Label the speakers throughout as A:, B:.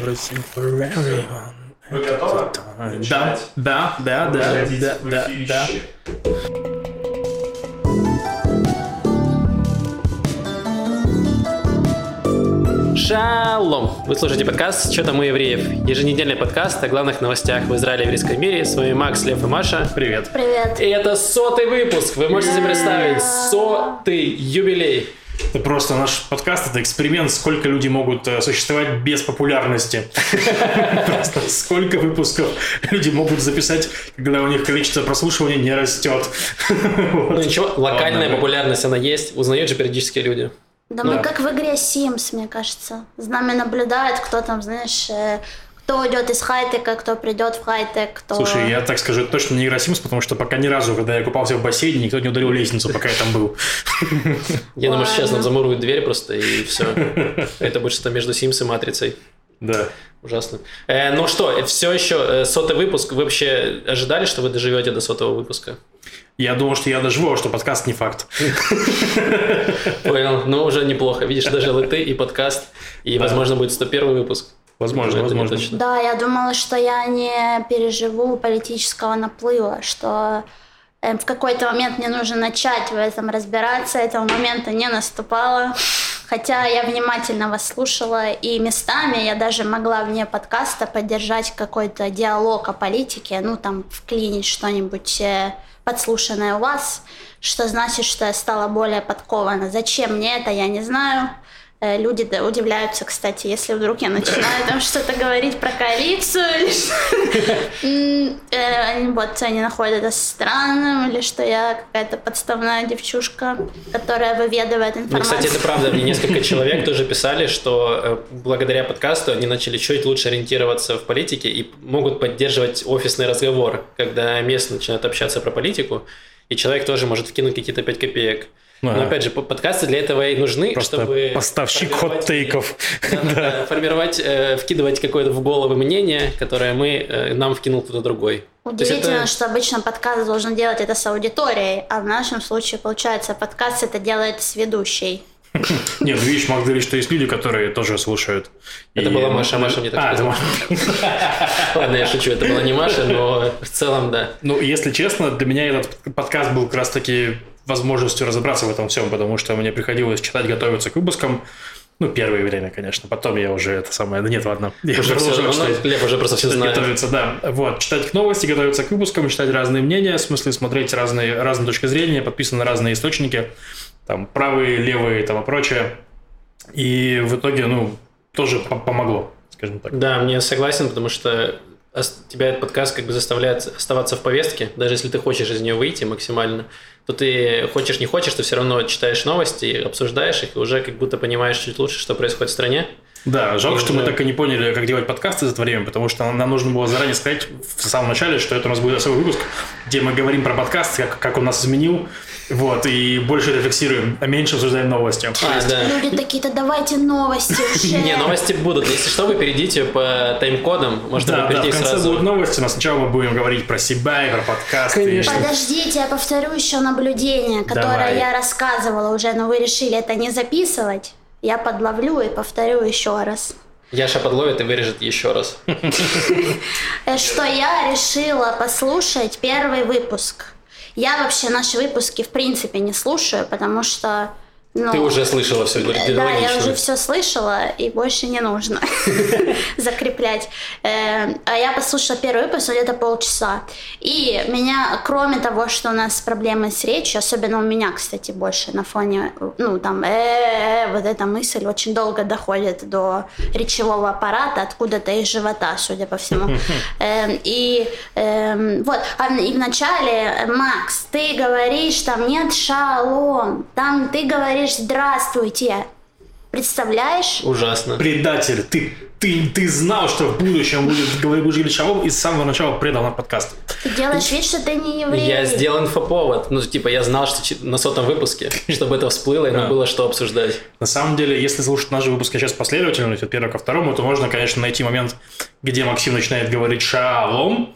A: everything for everyone.
B: Вы готовы?
A: Да, да, да, да, да, да, да.
C: Шалом! Вы слушаете подкаст «Что там у евреев?» Еженедельный подкаст о главных новостях в Израиле и еврейском мире. С вами Макс, Лев и Маша.
A: Привет.
D: Привет.
C: И это сотый выпуск. Вы можете себе представить сотый юбилей.
A: Это просто наш подкаст, это эксперимент, сколько люди могут э, существовать без популярности. Просто сколько выпусков люди могут записать, когда у них количество прослушиваний не растет.
C: Ну ничего, локальная популярность она есть. Узнают же периодически люди.
D: Да мы как в игре Sims, мне кажется. За нами наблюдают, кто там, знаешь, э, кто уйдет из хайтека, кто придет в хайтек, кто...
A: Слушай, я так скажу, это точно не игра Sims, потому что пока ни разу, когда я купался в бассейне, никто не ударил лестницу, пока я там был.
C: Я думаю, что сейчас нам замуруют дверь просто и все. Это будет что-то между Sims и Матрицей.
A: Да.
C: Ужасно. Э, ну что, все еще э, сотый выпуск. Вы вообще ожидали, что вы доживете до сотого выпуска?
A: Я думал, что я доживу, а что подкаст не факт.
C: Понял, ну уже неплохо. Видишь, дожил и ты, и подкаст, и, возможно, будет 101 выпуск.
A: Возможно,
C: Это
A: возможно.
C: точно.
D: Да, я думала, что я не переживу политического наплыва, что э, в какой-то момент мне нужно начать в этом разбираться, этого момента не наступало. Хотя я внимательно вас слушала, и местами я даже могла вне подкаста поддержать какой-то диалог о политике, ну там вклинить что-нибудь э, подслушанное у вас, что значит, что я стала более подкована. Зачем мне это, я не знаю. Э, Люди да, удивляются, кстати, если вдруг я начинаю там что-то говорить про коалицию или что. Э, они- Вот они находят это странным, или что я какая-то подставная девчушка, которая выведывает
C: Ну,
D: информацию.
C: кстати, это правда. Мне несколько человек тоже писали, что э, благодаря подкасту они начали чуть лучше ориентироваться в политике и могут поддерживать офисный разговор, когда местные начинают общаться про политику, и человек тоже может вкинуть какие-то 5 копеек.
A: Да.
C: Но опять же, по- подкасты для этого и нужны,
A: Просто
C: чтобы...
A: поставщик хот-тейков.
C: Да-да-да, формировать, э, вкидывать какое-то в головы мнение, которое мы, э, нам вкинул кто-то другой.
D: Удивительно,
C: это-
D: что обычно подкаст должен делать это с аудиторией, а в нашем случае, получается, подкаст это делает с ведущей.
A: Нет, ну, видишь, могу говорить, что есть люди, которые тоже слушают.
C: Это
A: И-
C: была Маша, Маша мне так
A: А,
C: сказала. Ладно, я шучу, это была не Маша, но в целом да.
A: Ну, если честно, для меня этот подкаст был как раз-таки возможностью разобраться в этом всем, потому что мне приходилось читать, готовиться к выпускам. Ну, первое время, конечно. Потом я уже это самое... Да нет, ладно. Я
C: Уже всё,
A: продолжил
C: ну,
A: читать.
C: Лев уже просто все знает.
A: готовиться, да. Вот, читать новости, готовиться к выпускам, читать разные мнения, в смысле смотреть разные, разные точки зрения, подписаны разные источники, там, правые, левые, там, и прочее. И в итоге, ну, тоже по- помогло, скажем так.
C: Да, мне согласен, потому что тебя этот подкаст как бы заставляет оставаться в повестке, даже если ты хочешь из нее выйти максимально, то ты хочешь не хочешь, ты все равно читаешь новости, обсуждаешь их, и уже как будто понимаешь чуть лучше, что происходит в стране.
A: Да, жалко,
C: И
A: что мы
C: уже-
A: так и не поняли, как делать подкасты за это время, потому что нам нужно было заранее сказать в самом начале, что это у нас будет особый выпуск, где мы говорим про подкаст, как, как он нас изменил, вот, и больше рефлексируем, а меньше обсуждаем новости.
C: А, да.
D: Люди такие-то давайте новости уже.
C: Не, новости будут. Если что, вы перейдите по тайм-кодам. Можно
A: Да, да,
C: перейти
A: в конце
C: сразу.
A: будут новости, но сначала мы будем говорить про себя и про подкасты.
C: Конечно.
D: Подождите, я повторю еще наблюдение, которое
A: Давай.
D: я рассказывала уже, но вы решили это не записывать. Я подловлю и повторю еще раз.
C: Яша подловит и вырежет еще раз.
D: Э, Что я решила послушать первый выпуск. Я вообще наши выпуски в принципе не слушаю, потому что... Ну,
C: Ты уже слышала все,
D: Да, я уже все слышала, и больше не нужно закреплять. Э, А я послушала первый выпуск где-то полчаса. И меня, кроме того, что у нас проблемы с речью, особенно у меня, кстати, больше на фоне, ну, там, э вот эта мысль очень долго доходит до речевого аппарата, откуда-то из живота, судя по всему. Эм, И эм, вот, а и вначале, Макс, ты говоришь, там нет шалом, там ты говоришь здравствуйте. Представляешь?
C: Ужасно.
A: Предатель, ты, ты, ты знал, что в будущем будет говорить, будешь говорить шалом, и с самого начала предал на подкаст.
D: Ты делаешь вид, что ты не еврей.
C: Я сделал инфоповод. Ну, типа, я знал, что на сотом выпуске, чтобы это всплыло, и нам было что обсуждать.
A: На самом деле, если слушать наши выпуски сейчас последовательно, от первого ко второму, то можно, конечно, найти момент, где Максим начинает говорить шалом,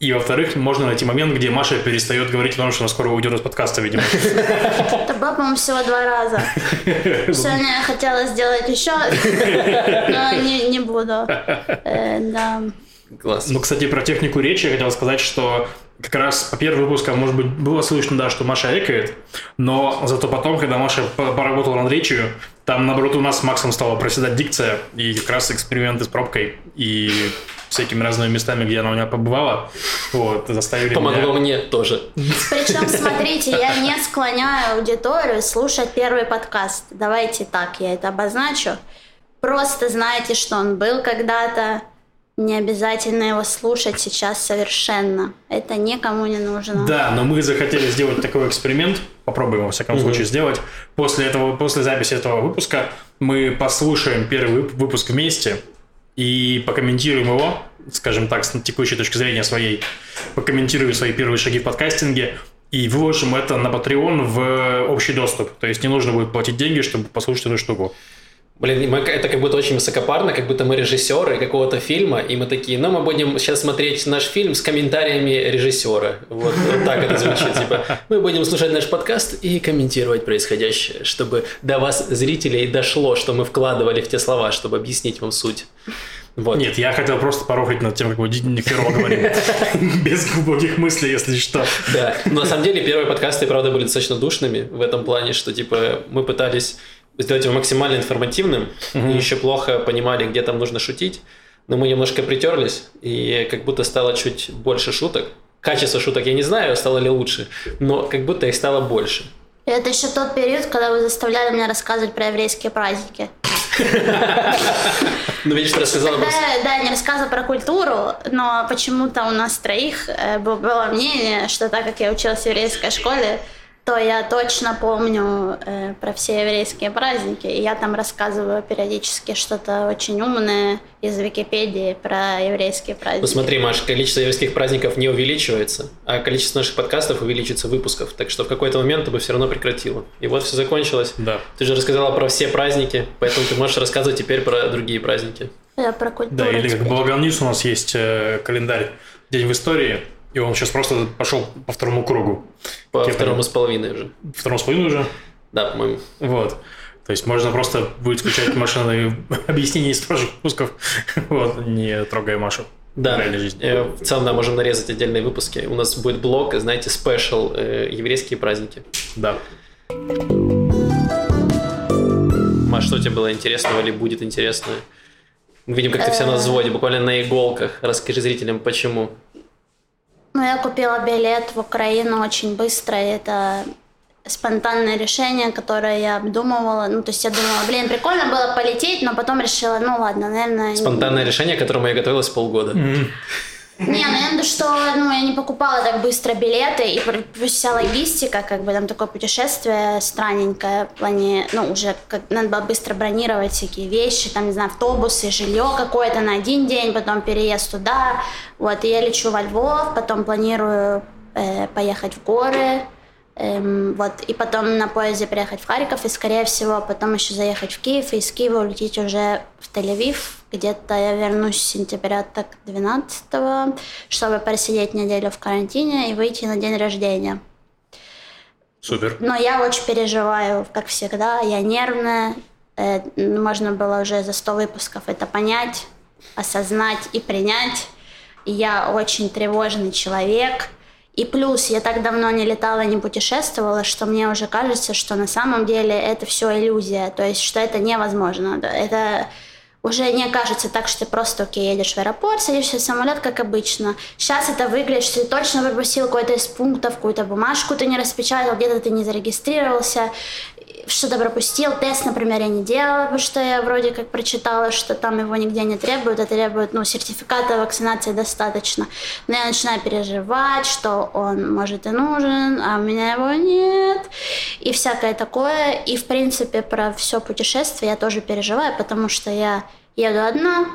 A: И, во-вторых, можно найти момент, где Маша перестает говорить о том, что она скоро уйдет из подкаста, видимо.
D: Это было, по-моему, всего два раза. Сегодня я хотела сделать еще, но не, не буду. Э, да.
C: Класс.
A: Ну, кстати, про технику речи я хотел сказать, что как раз по первым выпускам, может быть, было слышно, да, что Маша экает, но зато потом, когда Маша по- поработала над речью, там, наоборот, у нас с Максом стала проседать дикция, и как раз эксперименты с пробкой и всякими разными местами, где она у меня побывала, вот, заставили
C: Помогло
A: меня...
C: мне тоже.
D: Причем, смотрите, я не склоняю аудиторию слушать первый подкаст. Давайте так, я это обозначу. Просто знайте, что он был когда-то. Не обязательно его слушать сейчас совершенно. Это никому не нужно.
A: Да, но мы захотели сделать такой эксперимент, попробуем во всяком случае сделать. После этого, после записи этого выпуска мы послушаем первый вып- выпуск вместе и покомментируем его, скажем так, с текущей точки зрения своей, покомментируем свои первые шаги в подкастинге и выложим это на Patreon в общий доступ. То есть не нужно будет платить деньги, чтобы послушать эту штуку.
C: Блин, мы- это как будто очень высокопарно, как будто мы режиссеры какого-то фильма, и мы такие, ну, мы будем сейчас смотреть наш фильм с комментариями режиссера. Вот, вот так это звучит. Типа, мы будем слушать наш подкаст и комментировать происходящее, чтобы до вас, зрителей, дошло, что мы вкладывали в те слова, чтобы объяснить вам суть. Вот.
A: Нет, я хотел просто порофлить над тем, как херово говорим. Без глубоких мыслей, если что.
C: Да, но на самом деле первые подкасты, правда, были достаточно душными в этом плане, что типа мы пытались сделать его максимально информативным, и еще плохо понимали, где там нужно шутить, но мы немножко притерлись, и как будто стало чуть больше шуток. Качество шуток я не знаю, стало ли лучше, но как будто их стало больше.
D: И Это еще тот период, когда вы заставляли меня рассказывать про еврейские праздники.
C: Ну, видишь, ты рассказала
D: Да,
C: просто...
D: да, не рассказывала про культуру, но почему-то у нас троих э, было мнение, что так как я училась в еврейской школе, то я точно помню э, про все еврейские праздники, и я там рассказываю периодически что-то очень умное из Википедии про еврейские праздники.
C: Ну смотри, Маш, количество еврейских праздников не увеличивается, а количество наших подкастов увеличится выпусков. Так что в какой-то момент ты бы все равно прекратила. И вот все закончилось.
A: Да.
C: Ты же рассказала про все праздники, поэтому ты можешь рассказывать теперь про другие праздники.
D: Я про культуру
A: Да, или как News у нас есть э, календарь День в истории, и он сейчас просто пошел по второму кругу.
C: По
A: Типа-
C: второму с половиной уже.
A: Второму с половиной уже.
C: Да, по-моему.
A: Вот. То есть можно просто будет включать машины объяснения из прошлых выпусков, вот, не трогая Машу.
C: Да. Э, в целом, да, можем нарезать отдельные выпуски. У нас будет блок, знаете, special э, еврейские праздники.
A: Да.
C: Маш, что тебе было интересного или будет интересно? Мы видим, как ты вся на взводе, буквально на иголках. Расскажи зрителям, почему.
D: Ну, я купила билет в Украину очень быстро, и это спонтанное решение, которое я обдумывала. Ну, то есть я думала, блин, прикольно было полететь, но потом решила, ну ладно, наверное...
C: Спонтанное решение, к которому я готовилась полгода.
D: Не, ну я думаю, что ну, я не покупала так быстро билеты, и вся логистика, как бы там такое путешествие странненькое, в плане, ну, уже как, надо было быстро бронировать всякие вещи, там, не знаю, автобусы, жилье какое-то на один день, потом переезд туда, вот, и я лечу во Львов, потом планирую э, поехать в горы, эм, вот, и потом на поезде приехать в Харьков, и, скорее всего, потом еще заехать в Киев, и из Киева улететь уже в Тель-Авив, где-то я вернусь с сентября так 12 чтобы просидеть неделю в карантине и выйти на день рождения.
A: Супер.
D: Но я очень переживаю, как всегда, я нервная. Э, Можно было уже за 100 выпусков это понять, осознать и принять. И я очень тревожный человек. И плюс я так давно не летала, не путешествовала, что мне уже кажется, что на самом деле это все иллюзия. То есть, что это невозможно. Это уже не кажется так, что ты просто, окей, едешь в аэропорт, садишься в самолет, как обычно. Сейчас это выглядит, что ты точно пропустил какой-то из пунктов, какую-то бумажку ты не распечатал, где-то ты не зарегистрировался, что-то пропустил. Тест, например, я не делала, потому что я вроде как прочитала, что там его нигде не требуют, а требуют, ну, сертификата вакцинации достаточно. Но я начинаю переживать, что он, может, и нужен, а у меня его нет, и всякое такое. И, в принципе, про все путешествие я тоже переживаю, потому что я еду одна,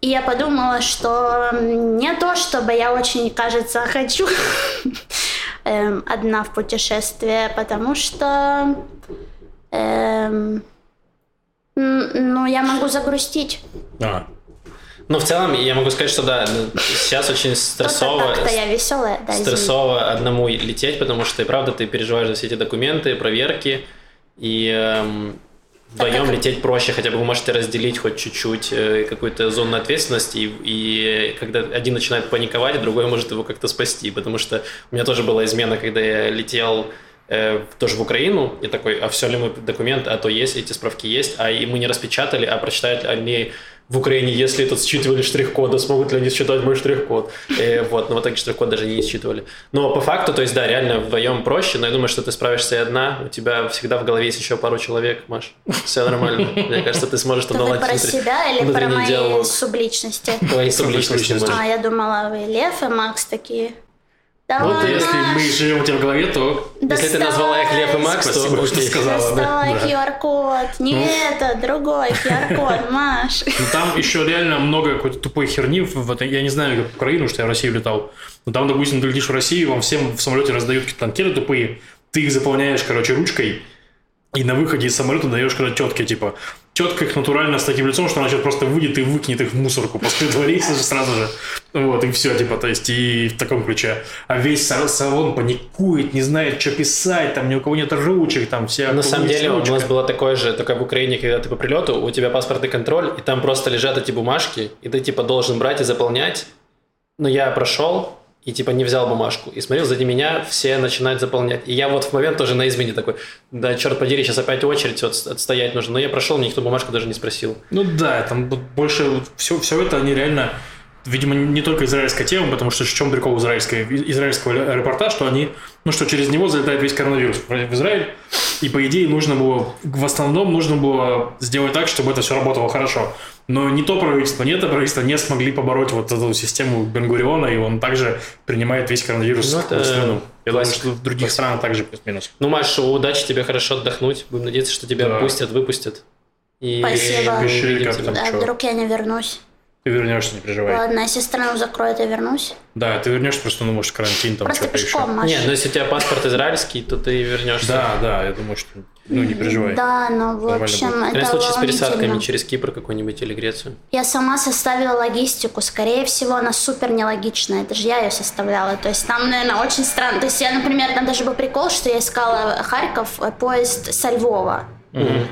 D: и я подумала, что не то, чтобы я очень, кажется, хочу эм, одна в путешествие, потому что эм, ну, я могу загрустить.
A: А,
C: Ну, в целом, я могу сказать, что да, сейчас очень стрессово.
D: Так-то я веселая, да, извини.
C: стрессово одному лететь, потому что, и правда, ты переживаешь за все эти документы, проверки, и эм, вдвоем лететь проще, хотя бы вы можете разделить хоть чуть-чуть э, какую-то зону ответственности, и, и когда один начинает паниковать, другой может его как-то спасти, потому что у меня тоже была измена, когда я летел э, тоже в Украину, и такой, а все ли мы документы, а то есть, эти справки есть, а и мы не распечатали, а прочитают они в Украине, если этот считывали штрих-кода, смогут ли они считать мой штрих-код? Э, вот, но в итоге штрих-код даже не считывали. Но по факту, то есть, да, реально вдвоем проще, но я думаю, что ты справишься и одна, у тебя всегда в голове есть еще пару человек, Маш, все нормально. Мне кажется, ты сможешь там наладить
D: про себя или про мои субличности?
C: Твои субличности.
D: А, я думала, вы Лев и Макс такие. Да
A: Вот
D: ладно,
A: если мы живем у тебя в голове, то
C: Если ты назвала их Лев и Макс, то
A: спасибо, что сказала.
D: Доставай
A: да.
D: QR-код. Не это, другой QR-код, Маш.
A: Ну, там еще реально много какой-то тупой херни. В этой- я не знаю, как в Украину, что я в Россию летал. Но там, допустим, ты летишь в Россию, вам всем в самолете раздают какие-то анкеты тупые. Ты их заполняешь, короче, ручкой. И на выходе из самолета даешь, когда тетке, типа, тетка их натурально с таким лицом, что она сейчас просто выйдет и выкинет их в мусорку после этого рейса же сразу же. Вот, и все, типа, то есть, и в таком ключе. А весь са- салон паникует, не знает, что писать, там ни у кого нет ручек, там все...
C: На самом деле у
A: ручка.
C: нас было такое же, только в Украине, когда ты по прилету, у тебя паспортный контроль, и там просто лежат эти бумажки, и ты типа должен брать и заполнять. Но я прошел и типа не взял бумажку. И смотрел, сзади меня все начинают заполнять. И я вот в момент тоже на измене такой, да, черт подери, сейчас опять очередь вот отстоять нужно. Но я прошел, никто бумажку даже не спросил.
A: Ну да, там больше все, все это они реально, видимо, не только израильская тема, потому что в чем прикол израильской, израильского аэропорта, что они, ну что через него залетает весь коронавирус в Израиль, и по идее нужно было, в основном нужно было сделать так, чтобы это все работало хорошо. Но ни то правительство, ни это правительство не смогли побороть вот эту систему Бенгуриона, и он также принимает весь коронавирус
C: Ну,
A: в
C: это
A: страну. Я думаю, что в других странах также плюс-минус.
C: Ну, Маш, удачи тебе хорошо отдохнуть. Будем надеяться, что тебя
A: Да.
C: пустят, выпустят. И
D: Спасибо.
A: Пиши.
D: Да, вдруг я не вернусь.
A: Ты вернешься, не переживай.
D: Ладно, если страну закроют, я вернусь.
A: Да, ты вернешься, просто, ну, может, карантин там
D: Просто
A: что-то еще.
D: Маш.
C: Нет, ну если у тебя паспорт израильский, то ты вернешься.
A: Да, да, я думаю, что... Ну, не переживай.
D: Да, но в
A: Нормально
D: общем,
A: будет.
C: В
D: это
C: случае с пересадками через Кипр какой-нибудь или Грецию.
D: Я сама составила логистику. Скорее всего, она супер нелогичная. Это же я ее составляла. То есть там, наверное, очень странно. То есть я, например, там даже был прикол, что я искала Харьков, э, поезд со Львова.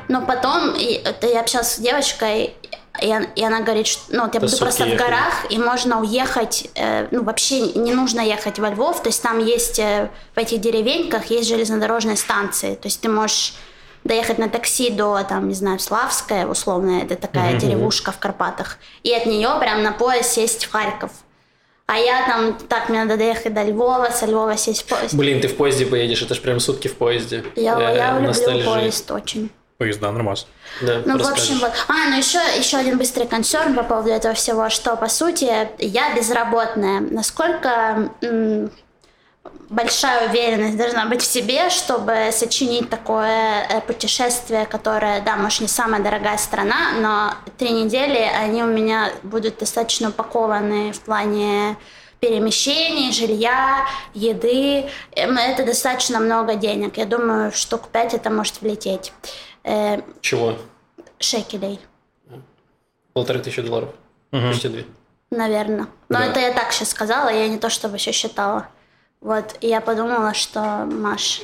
D: Но потом я общалась с девочкой, и, и она говорит, что ну, вот я буду просто в
C: ехали.
D: горах, и можно уехать, э, ну, вообще не нужно ехать во Львов, то есть там есть, э, в этих деревеньках есть железнодорожные станции, то есть ты можешь доехать на такси до, там, не знаю, Славская, условно, это такая деревушка в Карпатах, и от нее прям на поезд сесть в Харьков. А я там, так, мне надо доехать до Львова, со Львова сесть в поезд.
C: Блин, ты в поезде поедешь, это ж прям сутки в поезде.
D: Я,
C: Э,
D: я люблю
C: ностальжи.
D: поезд очень.
A: Поезда, нормас.
C: Да,
D: Ну, в общем, вот. А, ну еще, еще один быстрый консерн по поводу этого всего, что, по сути, я безработная. Насколько м, большая уверенность должна быть в себе, чтобы сочинить такое э, путешествие, которое, да, может, не самая дорогая страна, но три недели они у меня будут достаточно упакованы в плане перемещений, жилья, еды. Эм, Это достаточно много денег. Я думаю, штук пять это может влететь. Э,
C: Чего?
D: шекелей,
C: Полторы тысячи долларов. Почти две.
D: наверное. Но
A: Да.
D: это я так сейчас сказала, я не то чтобы еще считала. Вот, и я подумала, что, Маш,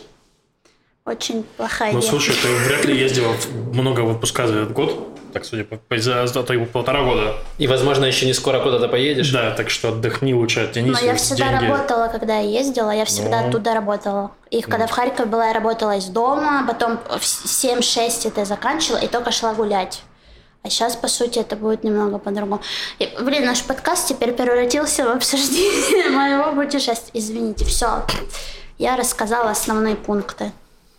D: очень плохая
A: Ну,
D: идея.
A: слушай, ты вряд ли ездила много в отпуска за этот год, так судя по, по- за, за то- полтора года.
C: И, возможно, еще не скоро куда-то поедешь.
A: Да, так что отдохни лучше, оттянись.
D: Но я всегда
A: деньги.
D: работала, когда я ездила, я всегда
A: Ну.
D: оттуда работала. И когда в Харькове была, я работала из дома, потом в 7-6 это заканчивала и только шла гулять. А сейчас, по сути, это будет немного по-другому. Блин, наш подкаст теперь превратился в обсуждение моего путешествия. Извините, все. Я рассказала основные пункты.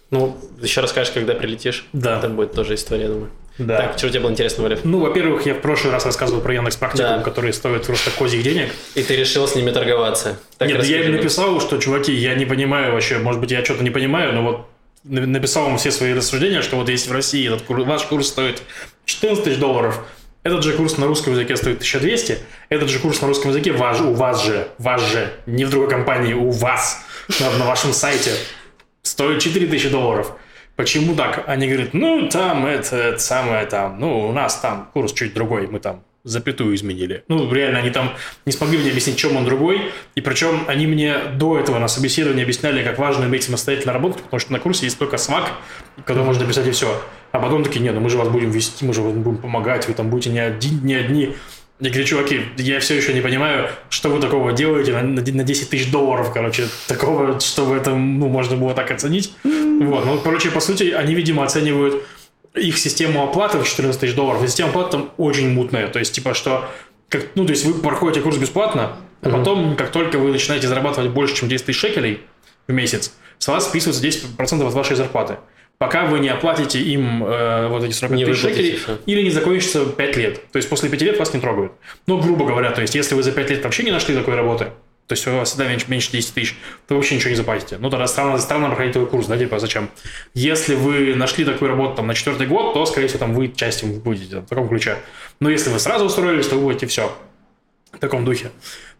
C: Ну, еще расскажешь, когда прилетишь.
A: Да.
C: Там будет тоже история, я думаю.
A: Да.
C: Так, что у тебя было интересного, Лев?
A: Ну, во-первых, я в прошлый раз рассказывал про Яндекс Практикум,
C: Да.
A: который стоит просто козьих денег.
C: И ты решил с ними торговаться. Так,
A: Нет,
C: расскажи
A: я им написал, что, чуваки, я не понимаю вообще, может быть, я что-то не понимаю, но вот на- написал им все свои рассуждения, что вот если в России этот кур- ваш курс стоит 14 тысяч долларов, этот же курс на русском языке стоит 1200, этот же курс на русском языке ваш, у вас же, вас же, не в другой компании, у вас, на, на вашем сайте, стоит 4000 долларов. Почему так? Они говорят, ну, там это, это самое там, ну, у нас там курс чуть другой, мы там запятую изменили. Ну, реально, они там не смогли мне объяснить, чем он другой. И причем они мне до этого на собеседовании объясняли, как важно иметь самостоятельно работать, потому что на курсе есть только свак, когда можно написать и все. А потом такие, нет, ну мы же вас будем вести, мы же вам будем помогать, вы там будете не, один, не одни. Я говорю, чуваки, я все еще не понимаю, что вы такого делаете на, на 10 тысяч долларов, короче, такого, чтобы это, ну, можно было так оценить. Вот, ну, короче, по сути, они, видимо, оценивают их систему оплаты в 14 тысяч долларов. И система оплаты там очень мутная. То есть, типа, что, как, ну, то есть вы проходите курс бесплатно, а потом, как только вы начинаете зарабатывать больше, чем 10 тысяч шекелей в месяц, с вас списывается 10% от вашей зарплаты пока вы не оплатите им э, вот эти 45 тысяч шекелей или не закончится 5 лет. То есть после 5 лет вас не трогают. Ну, грубо говоря, то есть если вы за 5 лет вообще не нашли такой работы, то есть у вас всегда меньше, меньше 10 тысяч, то вообще ничего не заплатите. Ну, тогда странно, странно проходить такой курс, да, типа, зачем? Если вы нашли такую работу там на четвертый год, то, скорее всего, там вы частью будете в таком ключе. Но если вы сразу устроились, то вы будете все в таком духе.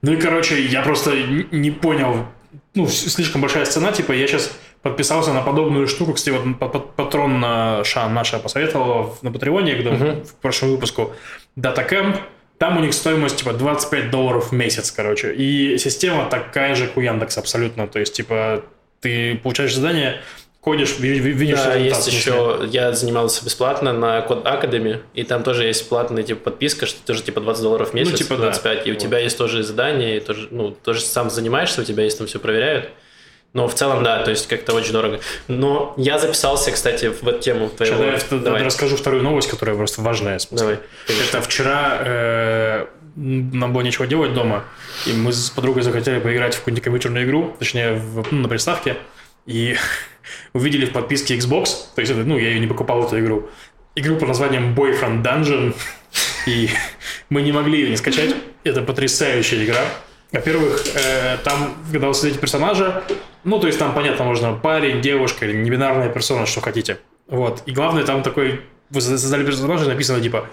A: Ну и, короче, я просто не понял, ну, слишком большая сцена, типа, я сейчас подписался на подобную штуку. Кстати, вот патрон Шан наша посоветовала на Патреоне, когда uh-huh. в прошлом выпуску DataCamp. Там у них стоимость типа 25 долларов в месяц, короче. И система такая же, как у Яндекса абсолютно. То есть, типа, ты получаешь задание, кодишь, видишь
C: да, есть еще, я занимался бесплатно на Код Academy, и там тоже есть платная типа подписка, что тоже типа 20 долларов в месяц, ну, типа, 25, да. и у вот. тебя есть тоже задание, и тоже, ну, тоже сам занимаешься, у тебя есть там все проверяют. Но в целом, да, то есть как-то очень дорого. Но я записался, кстати, в эту тему
A: твоего. Сейчас, давай, давай. расскажу вторую новость, которая просто важная.
C: Давай.
A: Конечно. Это вчера э, нам было нечего делать дома, и мы с подругой захотели поиграть в какую-нибудь компьютерную игру, точнее, в, ну, на приставке, и увидели в подписке Xbox, то есть, ну, я ее не покупал, эту игру, игру под названием Boyfriend Dungeon, и мы не могли ее не скачать. Это потрясающая игра. Во-первых, э, там, когда вы создаете персонажа, ну, то есть там, понятно, можно парень, девушка или небинарная персона, что хотите. Вот. И главное, там такой, вы создали персонажа, написано, типа,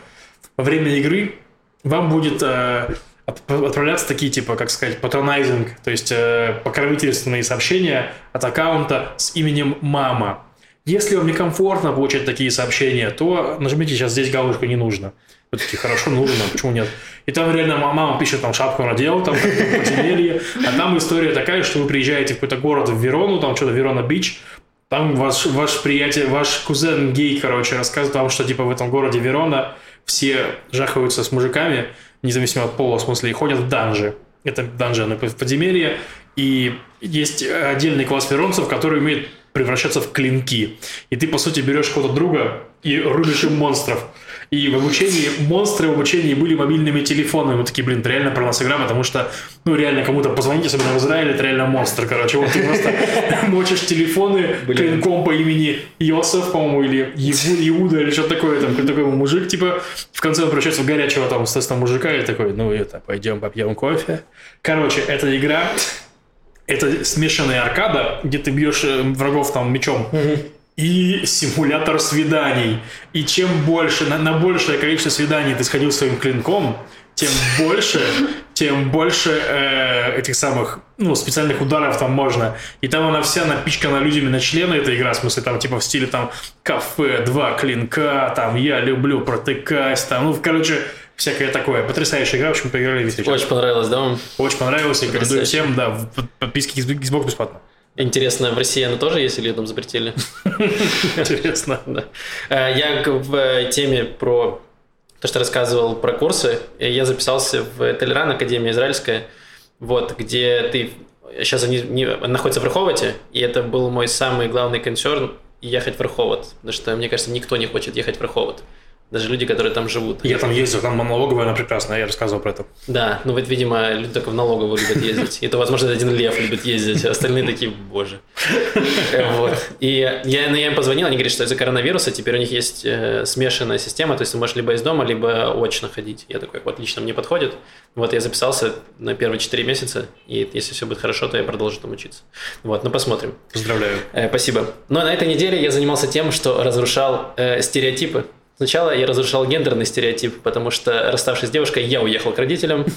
A: во время игры вам будет э, отправляться такие, типа, как сказать, патронайзинг, то есть э, покровительственные сообщения от аккаунта с именем «Мама». Если вам некомфортно получать такие сообщения, то нажмите сейчас здесь галочку «Не нужно». Вы такие, хорошо, нужно, почему нет? И там реально мама пишет, там шапку надел, там подземелье, а там история такая, что вы приезжаете в какой-то город, в Верону, там что-то Верона-Бич, там ваш, ваш приятель, ваш кузен гей, короче, рассказывает вам, что типа в этом городе Верона все жахаются с мужиками, независимо от пола, в смысле, и ходят в данжи. Это данжи, в подземелье, и есть отдельный класс веронцев, который умеет превращаться в клинки. И ты, по сути, берешь кого-то друга и рубишь им монстров. И в обучении, монстры в обучении были мобильными телефонами. Мы такие, блин, это реально про нас игра, потому что, ну, реально кому-то позвонить, особенно в Израиле, это реально монстр, короче. Вот ты просто мочишь телефоны клинком по имени Йосеф, по-моему, или Иуда, или что-то такое, там, такой мужик, типа, в конце он превращается в горячего, там, соответственно, мужика, и такой, ну, это, пойдем попьем кофе. Короче, эта игра, это смешанная аркада, где ты бьешь э, врагов там мечом и симулятор свиданий. И чем больше, на, на большее количество свиданий ты сходил своим клинком, тем больше, тем больше э, этих самых, ну, специальных ударов там можно. И там она вся напичкана людьми на члены, эта игра, в смысле, там, типа, в стиле, там, кафе, два клинка, там, я люблю протыкать, там, ну, короче, всякое такое. Потрясающая игра, в общем, поиграли вечер.
C: Очень понравилось, да, вам?
A: Очень понравилось, рекомендую всем, да, подписки Xbox бесплатно.
C: Интересно, в России она тоже есть или там запретили?
A: Интересно.
C: Да. Э, я в э, теме про то, что рассказывал про курсы, я записался в Телеран, Академия Израильская, вот, где ты... Сейчас они не, находятся в Раховате, и это был мой самый главный консерн ехать в Раховат, потому что, мне кажется, никто не хочет ехать в Раховат. Даже люди, которые там живут.
A: Я там ездил, там налоговая, она прекрасная, я рассказывал про это.
C: Да, ну вот, видимо, люди только в налоговую любят ездить. Это, возможно, один лев любит ездить, а остальные такие, боже. Вот. И я, ну, я им позвонил, они говорят, что из-за коронавируса теперь у них есть э, смешанная система, то есть ты можешь либо из дома, либо очно ходить. Я такой, вот, лично мне подходит. Вот я записался на первые 4 месяца, и если все будет хорошо, то я продолжу там учиться. Вот, ну посмотрим.
A: Поздравляю.
C: Э, спасибо. Но на этой неделе я занимался тем, что разрушал э, стереотипы Сначала я разрушал гендерный стереотип, потому что, расставшись с девушкой, я уехал к родителям.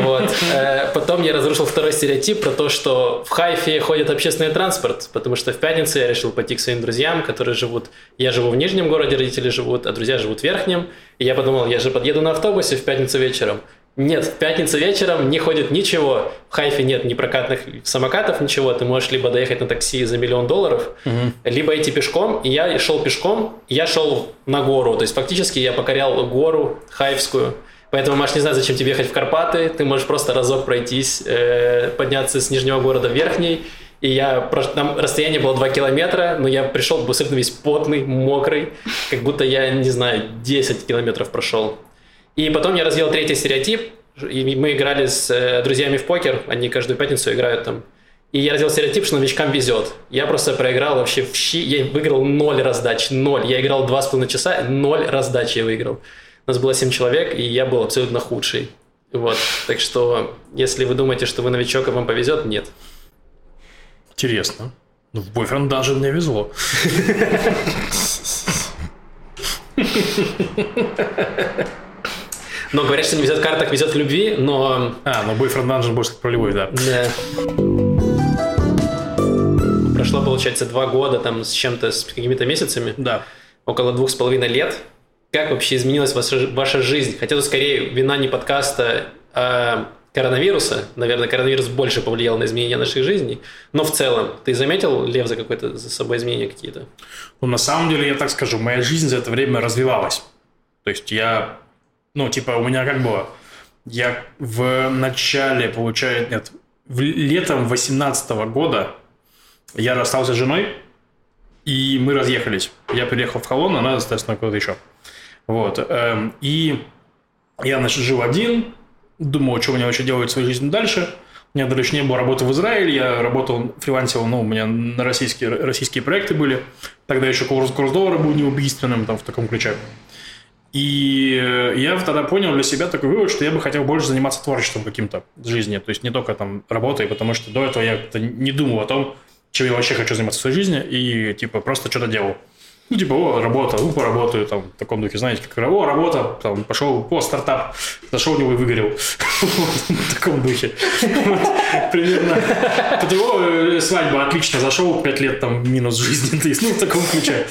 C: Вот. Э, потом я разрушил второй стереотип про то, что в Хайфе ходит общественный транспорт, потому что в пятницу я решил пойти к своим друзьям, которые живут... Я живу в нижнем городе, родители живут, а друзья живут в верхнем. И я подумал, я же подъеду на автобусе в пятницу вечером. Нет, в пятницу вечером не ходит ничего. В Хайфе нет ни прокатных самокатов, ничего. Ты можешь либо доехать на такси за миллион долларов, угу. либо идти пешком. И я шел пешком, я шел на гору. То есть фактически я покорял гору Хайфскую. Поэтому, Маш, не знаю, зачем тебе ехать в Карпаты. Ты можешь просто разок пройтись, э, подняться с нижнего города в верхний. И я, там расстояние было 2 километра, но я пришел абсолютно весь потный, мокрый, как будто я, не знаю, 10 километров прошел. И потом я развил третий стереотип, и мы играли с э, друзьями в покер, они каждую пятницу играют там. И я развил стереотип, что новичкам везет. Я просто проиграл вообще в щи, я выиграл ноль раздач, ноль. Я играл два с половиной часа, ноль раздач я выиграл. У нас было семь человек, и я был абсолютно худший. Вот. Так что, если вы думаете, что вы новичок, и вам повезет, нет.
A: Интересно. Ну, в Boyfriend даже мне везло.
C: Но говорят, что не везет в картах, везет в любви, но...
A: А, но Boyfriend Dungeon больше про любовь, да.
C: Да. Прошло, получается, два года там с чем-то, с какими-то месяцами.
A: Да.
C: Около двух с половиной лет. Как вообще изменилась ваша, ваша жизнь? Хотя тут скорее вина не подкаста, а коронавируса. Наверное, коронавирус больше повлиял на изменения нашей жизни. Но в целом, ты заметил, Лев, за какое-то за собой изменения какие-то?
A: Ну, на самом деле, я так скажу, моя жизнь за это время развивалась. То есть я ну, типа, у меня как было? Я в начале, получается, нет, в летом 18 года я расстался с женой, и мы разъехались. Я переехал в Холон, она, естественно, куда-то еще. Вот. Эм, и я, значит, жил один, думал, что мне вообще делать в своей жизни дальше. У меня дальше не было работы в Израиле, я работал, фрилансил, ну, у меня на российские, российские проекты были. Тогда еще курс, курс доллара был неубийственным, там, в таком ключе. И э, я тогда понял для себя такой вывод, что я бы хотел больше заниматься творчеством каким-то в жизни, то есть не только там работой, потому что до этого я не думал о том, чем я вообще хочу заниматься в своей жизни, и типа просто что-то делал. Ну, типа, о, работа, ну, поработаю, там, в таком духе, знаете, как, о, работа, там, пошел, о, стартап, зашел в него и выгорел. В таком духе. Примерно. Потом, э, свадьба, отлично, зашел, пять лет, там, минус жизни, ну, в таком ключе.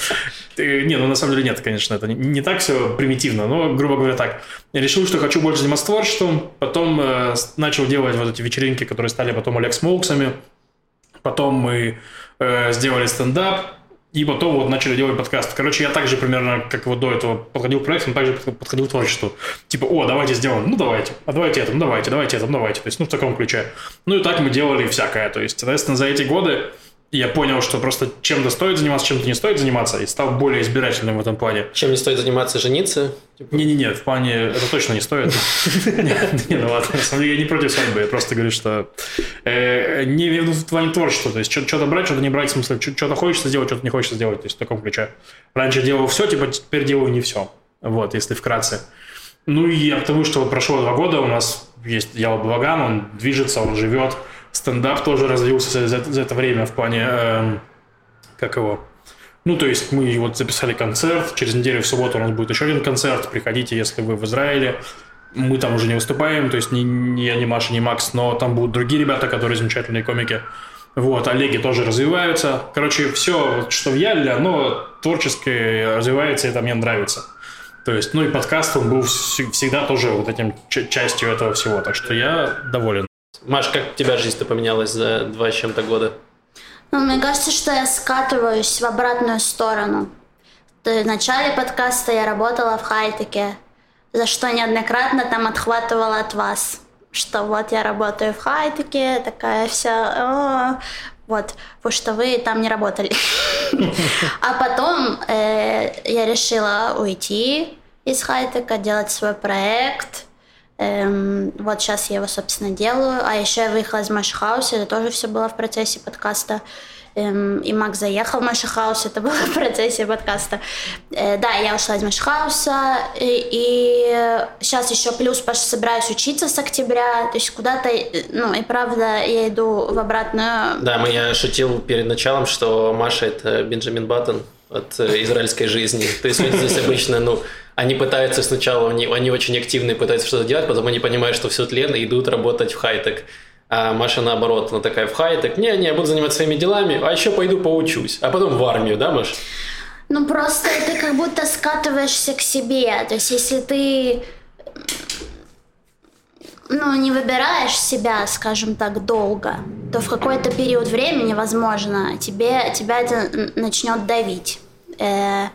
A: Не, ну на самом деле нет, конечно, это не, не так все примитивно, но, грубо говоря, так. Я решил, что хочу больше заниматься творчеством, потом э, начал делать вот эти вечеринки, которые стали потом Олег Смоуксами, потом мы э, сделали стендап, и потом вот начали делать подкаст. Короче, я также примерно, как вот до этого подходил к проекту, также подходил к творчеству. Типа, о, давайте сделаем, ну давайте, а давайте это, ну давайте, давайте это, ну давайте. То есть, ну в таком ключе. Ну и так мы делали всякое. То есть, соответственно, за эти годы я понял, что просто чем-то стоит заниматься, чем-то не стоит заниматься, и стал более избирательным в этом плане.
C: Чем не стоит заниматься, жениться?
A: Не-не-не, в плане, это точно не стоит. Не, ну ладно, на самом деле я не против свадьбы, я просто говорю, что э, не в плане творчества, то есть что-то брать, что-то не брать, в смысле, что-то хочется сделать, что-то не хочется сделать, то есть в таком ключе. Раньше делал все, типа теперь делаю не все, вот, если вкратце. Ну и потому что прошло два года, у нас есть Ява Благан, он движется, он живет, стендап тоже развился за, за это время в плане, э, как его, ну, то есть мы вот записали концерт, через неделю в субботу у нас будет еще один концерт, приходите, если вы в Израиле, мы там уже не выступаем, то есть ни, ни я, ни Маша, ни Макс, но там будут другие ребята, которые замечательные комики. Вот, Олеги тоже развиваются. Короче, все, что в Ялле, оно творчески развивается, и это мне нравится. То есть, ну и подкаст, он был всегда тоже вот этим частью этого всего, так что я доволен.
C: Маш, как у тебя жизнь-то поменялась за два с чем-то года?
D: Ну, мне кажется, что я скатываюсь в обратную сторону. В начале подкаста я работала в хайтеке, за что неоднократно там отхватывала от вас. Что вот я работаю в хайтеке, такая вся... Вот, потому что вы там не работали. А потом э, я решила уйти из хайтека, делать свой проект – Эм, вот сейчас я его, собственно, делаю. А еще я выехала из Маши Хаус, это тоже все было в процессе подкаста. Эм, и Мак заехал в Маши Хаус, это было в процессе подкаста. Э, да, я ушла из Маши Хауса. И, и сейчас еще плюс собираюсь учиться с октября. То есть куда-то, ну и правда, я иду в обратную...
C: Да, мы, я шутил перед началом, что Маша это Бенджамин Баттон от э, израильской жизни. То есть здесь обычно, ну, они пытаются сначала, они, они очень активные, пытаются что-то делать, потом они понимают, что все тлен, и идут работать в хай-тек. А Маша наоборот, она такая в хай-тек, не-не, я буду заниматься своими делами, а еще пойду поучусь, а потом в армию, да, Маш?
D: Ну просто ты как будто скатываешься к себе. То есть если ты ну, не выбираешь себя, скажем так, долго, то в какой-то период времени, возможно, тебе, тебя это начнет давить. Э,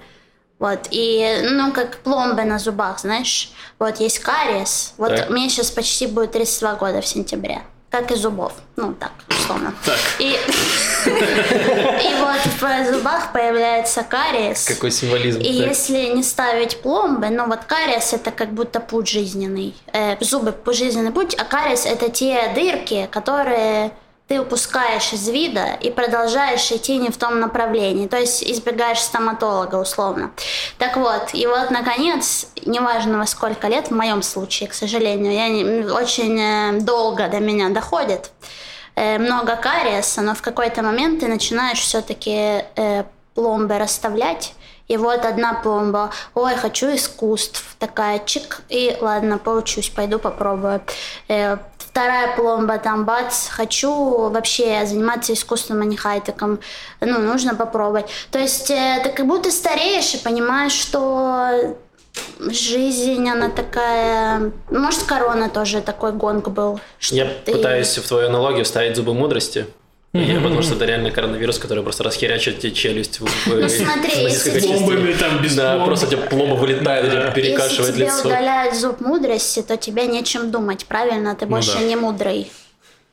D: вот, и, ну, как пломбы на зубах, знаешь, вот есть кариес, вот
C: Так.
D: мне сейчас почти будет 32 года в сентябре, как и зубов, ну, так, условно.
A: Так.
D: И, и вот в зубах появляется кариес.
C: Какой символизм.
D: И
C: так.
D: если не ставить пломбы, ну вот кариес это как будто путь жизненный. Э, зубы путь жизненный путь, а кариес это те дырки, которые ты упускаешь из вида и продолжаешь идти не в том направлении, то есть избегаешь стоматолога условно. Так вот, и вот наконец, неважно во сколько лет, в моем случае, к сожалению, я не- очень э, долго до меня доходит, э, много кариеса, но в какой-то момент ты начинаешь все-таки пломбы расставлять. И вот одна пломба, ой, хочу искусств, такая чик, и ладно, поучусь, пойду попробую. Э, вторая пломба, там, бац, хочу вообще заниматься искусством, а не хайтеком, ну, нужно попробовать. То есть э, ты как будто стареешь и понимаешь, что жизнь, она такая... Может, корона тоже такой гонг был.
C: Я
D: ты-
C: пытаюсь в твою аналогию вставить зубы мудрости. Я- Потому что это реально коронавирус, который просто расхерячит тебе челюсть
D: Ну, смотри, если.
A: Пломбами там без
C: Да, просто тебе пломба вылетает, и тебе
D: Если
C: перекашивает
D: тебе
C: лицо.
D: удаляют зуб мудрости, то тебе нечем думать, правильно? Ты больше
A: да.
D: не мудрый.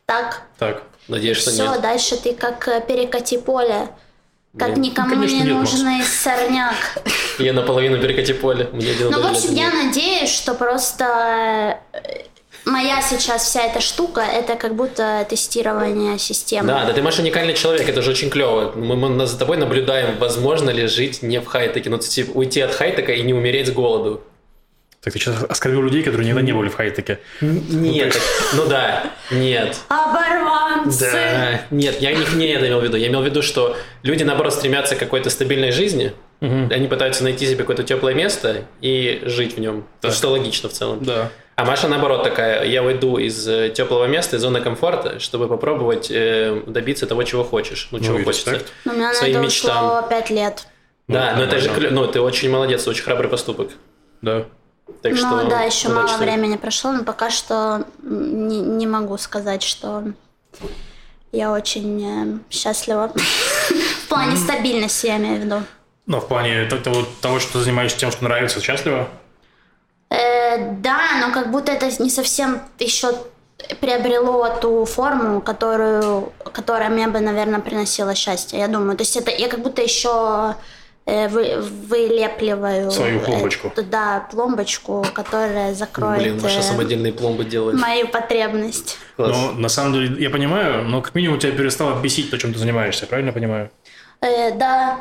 D: Так?
A: Так.
C: Надеюсь, что
D: Все,
C: нет.
D: дальше ты как э, перекати поле. Как никому
A: Ну, конечно,
D: не
A: нет, Макс.
D: нужный сорняк.
C: Я наполовину перекати поле.
D: Ну, в общем, я надеюсь, что просто э, моя сейчас вся эта штука, это как будто тестирование системы.
C: Да, да ты, Маша, уникальный человек, это же очень клево. Мы, мы за тобой наблюдаем, возможно ли жить не в хай-теке, ну, типа, уйти от хай-тека и не умереть с голоду.
A: Так ты сейчас оскорбил людей, которые никогда не были в хай-теке.
C: Нет, так- ну да, нет.
D: Оборванцы!
C: Да, нет, я не, не это имел в виду. Я имел в виду, что люди, наоборот, стремятся к какой-то стабильной жизни, они пытаются найти себе какое-то теплое место и жить в нем.
A: Так.
C: Что логично в целом.
A: Да.
C: А Маша, наоборот, такая, я уйду из э, теплого места, из зоны комфорта, чтобы попробовать э, добиться того, чего хочешь. Ну, чего
A: видишь,
C: хочется.
A: так.
D: Ну, у меня на
C: Своим
D: это
C: мечтам.
D: ушло пять лет.
C: Да,
A: Ну,
C: но это же, ну, ты очень молодец, очень храбрый поступок.
A: Да.
C: Так
D: ну
C: что
D: да, еще мало времени прошло, но пока что не, не могу сказать, что я очень э, счастлива. В плане стабильности, я имею в виду.
A: Но в плане того, того, что занимаешься тем, что нравится, счастлива.
D: Э, да, но как будто это не совсем еще приобрело ту форму, которую, которая мне бы, наверное, приносила счастье. Я думаю, то есть это я как будто еще э, вы, вылепливаю
A: Свою пломбочку.
D: эту, да, пломбочку, которая закроет
C: Блин, Маша
D: э,
C: самодельные пломбы делает.
D: мою потребность.
C: Класс.
A: Но на самом деле, я понимаю, но как минимум тебя перестало бесить то, чем ты занимаешься, правильно я понимаю?
D: Э, да,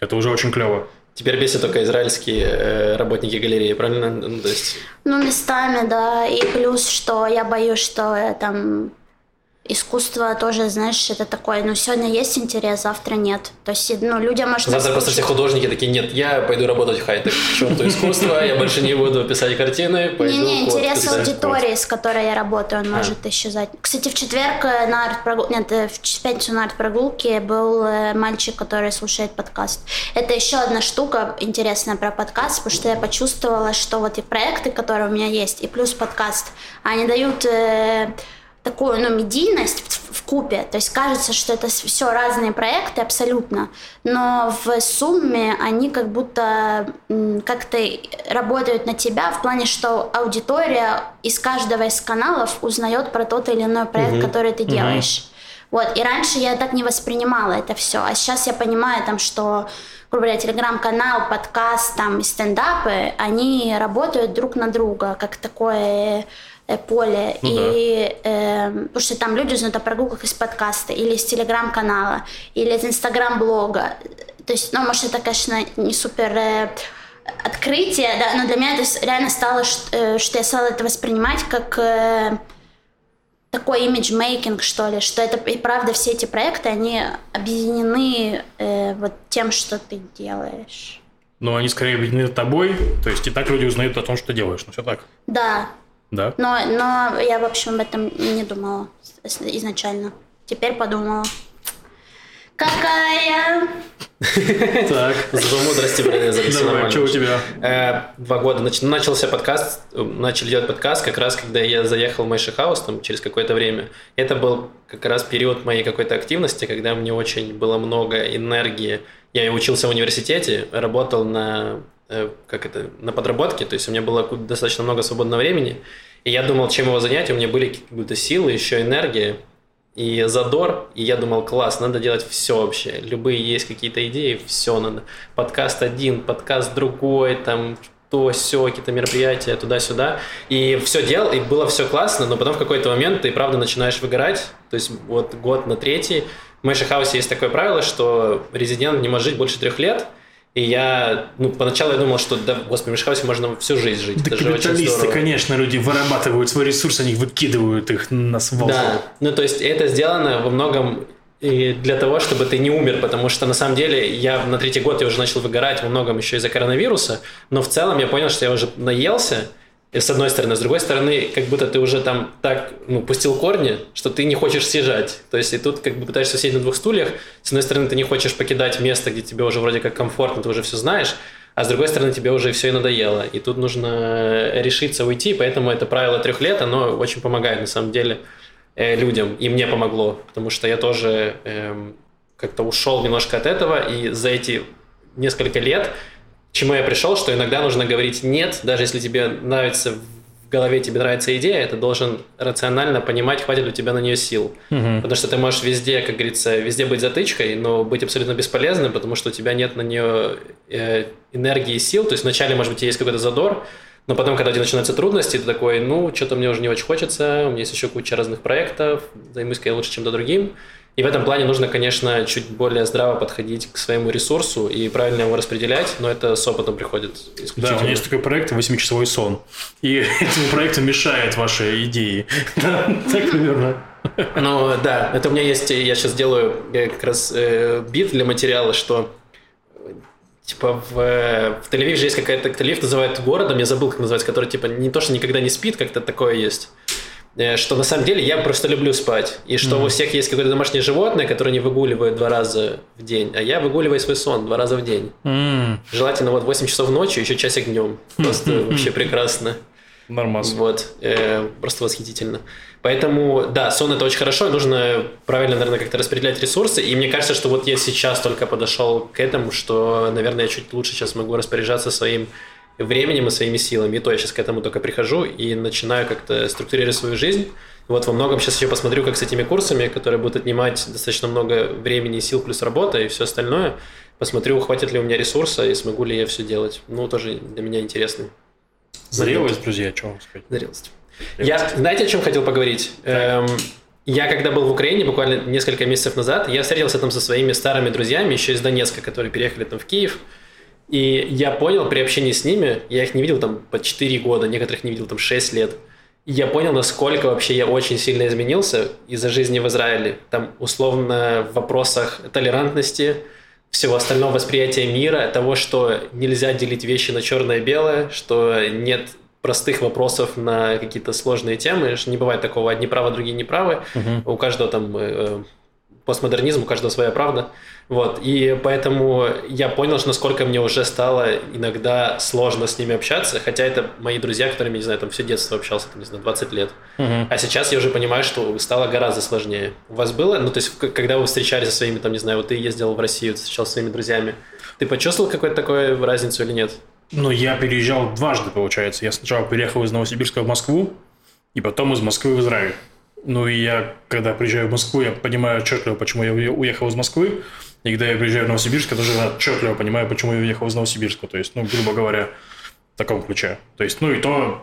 A: Это уже очень клево.
C: Теперь бесит только израильские э, работники галереи, правильно? Ну, то есть,
D: ну местами, да, и плюс, что я боюсь, что там искусство тоже, знаешь, это такое, ну сегодня есть интерес, завтра нет. То есть, ну людям может
C: завтра просто все художники такие, нет, я пойду работать в хай-тек. Черту искусство, я больше не буду писать картины, пойду
D: Не-не, интерес аудитории, с которой я работаю, он
C: А.
D: может исчезать. Кстати, в четверг э, на арт-прогулке, нет, э, в пятницу на арт-прогулке был э, мальчик, который слушает подкаст. Это еще одна штука интересная про подкаст, потому что я почувствовала, что вот и проекты, которые у меня есть, и плюс подкаст, они дают такую, ну, медийность в, купе. То есть кажется, что это все разные проекты абсолютно, но в сумме они как будто как-то работают на тебя в плане, что аудитория из каждого из каналов узнает про тот или иной проект, который ты делаешь. Вот, и раньше я так не воспринимала это все, а сейчас я понимаю там, что грубо говоря, телеграм-канал, подкаст там стендапы, они работают друг на друга, как такое поле.
A: Ну
D: и эм, потому что там люди узнают о прогулках из подкаста, или из телеграм-канала, или из инстаграм-блога. То есть, ну, может, это, конечно, не супер э, открытие, да, но для меня это реально стало, ш- э, что я стала это воспринимать как э, такой имиджмейкинг, что ли, что это и правда все эти проекты, они объединены э, вот тем, что ты делаешь.
A: Но они скорее объединены тобой, то есть и так люди узнают о том, что ты делаешь. Ну, все так.
D: Да,
A: Да?
D: но, но я, в общем, об этом не думала изначально. Теперь подумала. Какая?
A: Так.
C: Зато мудрости.
A: Давай, что у тебя?
C: Э, Два года нач- начался подкаст, э, начали делать подкаст как раз, когда я заехал в Мэйши Хаус, там, через какое-то время. Это был как раз период моей какой-то активности, когда мне очень было много энергии. Я учился в университете, работал на, как это, на подработке, то есть у меня было достаточно много свободного времени. И я думал, чем его занять, у меня были какие-то силы, еще энергия и задор, и я думал, класс, надо делать все вообще. Любые есть какие-то идеи, все надо. Подкаст один, подкаст другой, там то, все, какие-то мероприятия, туда-сюда. И все делал, и было все классно, но потом в какой-то момент ты, правда, начинаешь выгорать. То есть вот год на третий. В Мэйши Хаусе есть такое правило, что резидент не может жить больше трех лет. И я, ну, поначалу я думал, что, да, господи, в Мэйши Хаусе можно всю жизнь жить.
A: Да
C: Это
A: капиталисты, конечно, люди вырабатывают свой ресурс, они выкидывают их на свалку.
C: Да, ну то есть это сделано во многом и для того, чтобы ты не умер, потому что на самом деле я на третий год я уже начал выгорать во многом еще из-за коронавируса, но в целом я понял, что я уже наелся, с одной стороны, с другой стороны, как будто ты уже там так ну, пустил корни, что ты не хочешь съезжать. То есть и тут как бы пытаешься сидеть на двух стульях. С одной стороны, ты не хочешь покидать место, где тебе уже вроде как комфортно, ты уже все знаешь, а с другой стороны, тебе уже все и надоело. И тут нужно решиться уйти, поэтому это правило трех лет, оно очень помогает на самом деле э, людям, и мне помогло, потому что я тоже эм, как-то ушел немножко от этого, и за эти несколько лет к чему я пришел, что иногда нужно говорить «нет», даже если тебе нравится в голове, тебе нравится идея, ты должен рационально понимать, хватит ли у тебя на нее сил. Потому что ты можешь везде, как говорится, везде быть затычкой, но быть абсолютно бесполезным, потому что у тебя нет на нее э, энергии и сил. То есть вначале, может быть, есть какой-то задор, но потом, когда у тебя начинаются трудности, ты такой, ну, что-то мне уже не очень хочется, у меня есть еще куча разных проектов, займусь-ка я лучше чем-то другим. И в этом плане нужно, конечно, чуть более здраво подходить к своему ресурсу и правильно его распределять, но это с опытом приходит
A: Да, у
C: исключительно.
A: меня есть такой проект «Восьмичасовой сон». И этому проекту мешают ваши идеи. Да, так примерно.
C: Ну да, это у меня есть, я сейчас делаю э, как раз э, бит для материала, что типа в, в Тель-Авиве же есть какая-то, Тель-Авив называют городом, я забыл, как называется, который типа не то, что никогда не спит, как-то такое есть. Э, Что на самом деле я просто люблю спать. И что у всех есть какое-то домашнее животное, которое не выгуливает два раза в день. А я выгуливаю свой сон два раза в день.
A: М,
C: Желательно вот 8 часов ночью, еще часик днем. Просто вообще прекрасно.
A: Нормас.
C: Вот, э, просто восхитительно. Поэтому, да, сон это очень хорошо, нужно правильно, наверное, как-то распределять ресурсы. И мне кажется, что вот я сейчас только подошел к этому, что, наверное, я чуть лучше сейчас могу распоряжаться своим временем и своими силами. И то я сейчас к этому только прихожу и начинаю как-то структурировать свою жизнь. Вот во многом сейчас еще посмотрю, как с этими курсами, которые будут отнимать достаточно много времени сил плюс работа и все остальное. Посмотрю, хватит ли у меня ресурса и смогу ли я все делать. Ну, тоже для меня интересно.
A: Зрелость, друзья, что вам сказать.
C: Зрелость. Я, знаете, о чем хотел поговорить? Эм, я когда был в Украине буквально несколько месяцев назад, я встретился там со своими старыми друзьями еще из Донецка, которые переехали там в Киев. И я понял при общении с ними, я их не видел там по 4 года, некоторых не видел там 6 лет. И я понял, насколько вообще я очень сильно изменился из-за жизни в Израиле. Там условно в вопросах толерантности, всего остального восприятия мира, того, что нельзя делить вещи на черное и белое, что нет простых вопросов на какие-то сложные темы. что Не бывает такого, одни правы, другие неправы. У каждого там э, постмодернизм, у каждого своя правда. Вот. И поэтому я понял, что насколько мне уже стало иногда сложно с ними общаться, хотя это мои друзья, которыми, не знаю, там все детство общался, там, не знаю, 20 лет. А сейчас я уже понимаю, что стало гораздо сложнее. У вас было, ну, то есть, когда вы встречались со своими, там, не знаю, вот ты ездил в Россию, встречался со своими друзьями, ты почувствовал какую-то такую разницу или нет?
A: Ну, я переезжал дважды, получается. Я сначала переехал из Новосибирска в Москву, и потом из Москвы в Израиль. Ну, и я, когда приезжаю в Москву, я понимаю отчетливо, почему я уе- уехал из Москвы. И когда я приезжаю в Новосибирск, я тоже отчетливо понимаю, почему я уехал из Новосибирска. То есть, ну, грубо говоря, в таком ключе. То есть, ну, и то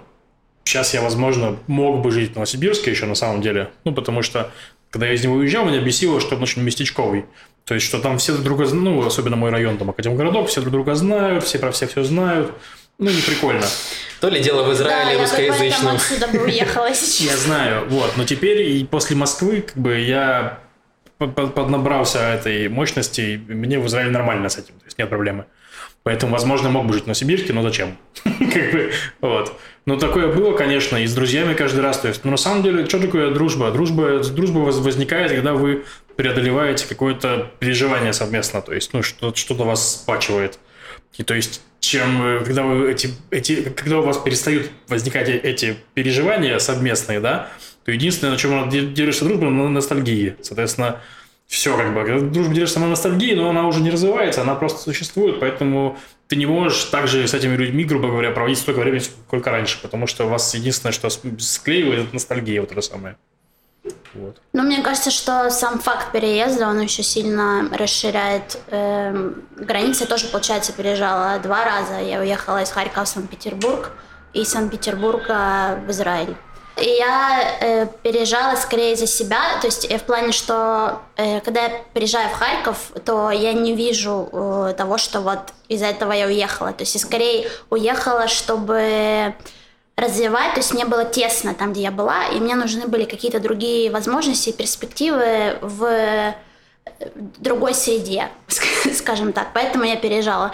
A: сейчас я, возможно, мог бы жить в Новосибирске еще на самом деле. Ну, потому что, когда я из него уезжал, меня бесило, что он очень местечковый. То есть, что там все друг друга, ну, особенно мой район, там, Академгородок, все друг друга знают, все про всех все знают. Ну, не прикольно.
C: То ли дело в Израиле
D: да,
C: русскоязычном.
D: Я отсюда бы уехала сейчас.
A: Я знаю, вот. Но теперь и после Москвы, как бы, я поднабрался этой мощности, и мне в Израиле нормально с этим, то есть нет проблемы. Поэтому, возможно, мог бы жить в Новосибирске, но зачем? как бы, вот. Но такое было, конечно, и с друзьями каждый раз. То есть, ну, на самом деле, что такое дружба? Дружба, дружба возникает, когда вы преодолеваете какое-то переживание совместно, то есть, ну, что, что-то вас спачивает. И то есть, чем, когда, вы эти, эти, когда у вас перестают возникать э, эти переживания совместные, да, то единственное, на чем держишься дружба, на ностальгии. Соответственно, все как бы. Дружба держится на ностальгии, но она уже не развивается, она просто существует, поэтому ты не можешь также с этими людьми, грубо говоря, проводить столько времени, сколько раньше, потому что у вас единственное, что склеивает, это ностальгия вот это самое.
D: Вот. Ну, мне кажется, что сам факт переезда, он еще сильно расширяет э, границы. Тоже, получается, переезжала два раза. Я уехала из Харькова в Санкт-Петербург и из Санкт-Петербурга в Израиль. И я э, переезжала скорее за себя, то есть э, в плане, что э, когда я приезжаю в Харьков, то я не вижу э, того, что вот из-за этого я уехала. То есть я скорее уехала, чтобы развивать, то есть мне было тесно там, где я была, и мне нужны были какие-то другие возможности, перспективы в э, другой среде, скажем так. Поэтому я переезжала.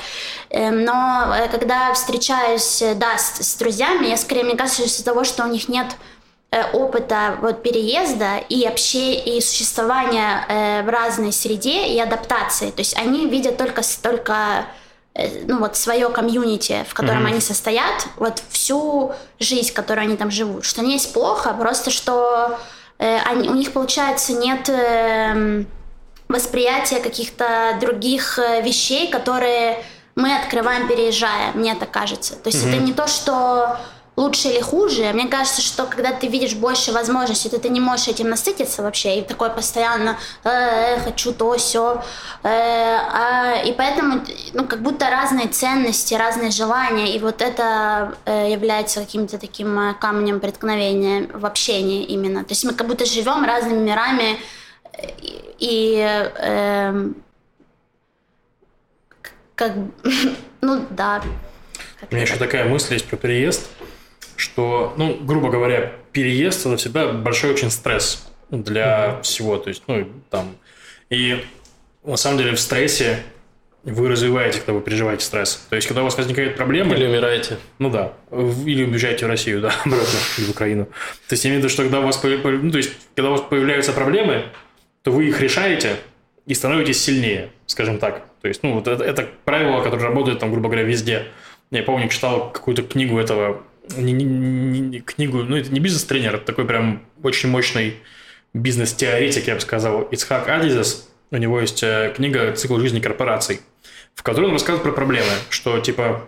D: Эм, но э, когда встречаюсь, э, да, с, с друзьями, я скорее, мне кажется, из-за того, что у них нет опыта вот переезда и общения и существования в разной среде и адаптации. То есть они видят только, только ну вот свое комьюнити, в котором mm-hmm. они состоят, вот всю жизнь, которую они там живут. Что не есть плохо, просто что э, они, у них получается нет э, восприятия каких-то других э, вещей, которые мы открываем переезжая, мне так кажется. То есть mm-hmm. это не то, что лучше или хуже. Мне кажется, что когда ты видишь больше возможностей, то ты не можешь этим насытиться вообще. И такое постоянно э, э, хочу то, все. Э, а, и поэтому, ну, как будто разные ценности, разные желания. И вот это э, является каким-то таким э, камнем преткновения в общении именно. То есть мы как будто живем разными мирами и, и э, как, ну да.
A: У меня еще такая мысль есть про переезд что, ну, грубо говоря, переезд это всегда большой очень стресс для mm-hmm. всего. То есть, ну, там. И на самом деле в стрессе вы развиваете, когда вы переживаете стресс. То есть, когда у вас возникают проблемы...
C: Или умираете.
A: Ну да. Или уезжаете в Россию, да, обратно, или в Украину. То есть, я имею в виду, что когда у вас, ну, то есть, когда у вас появляются проблемы, то вы их решаете и становитесь сильнее, скажем так. То есть, ну, вот это, это правило, которое работает, там, грубо говоря, везде. Я помню, читал какую-то книгу этого не, не, не, книгу, ну это не бизнес-тренер, это такой прям очень мощный бизнес-теоретик, я бы сказал, Ицхак Адизес. У него есть э, книга «Цикл жизни корпораций», в которой он рассказывает про проблемы, что типа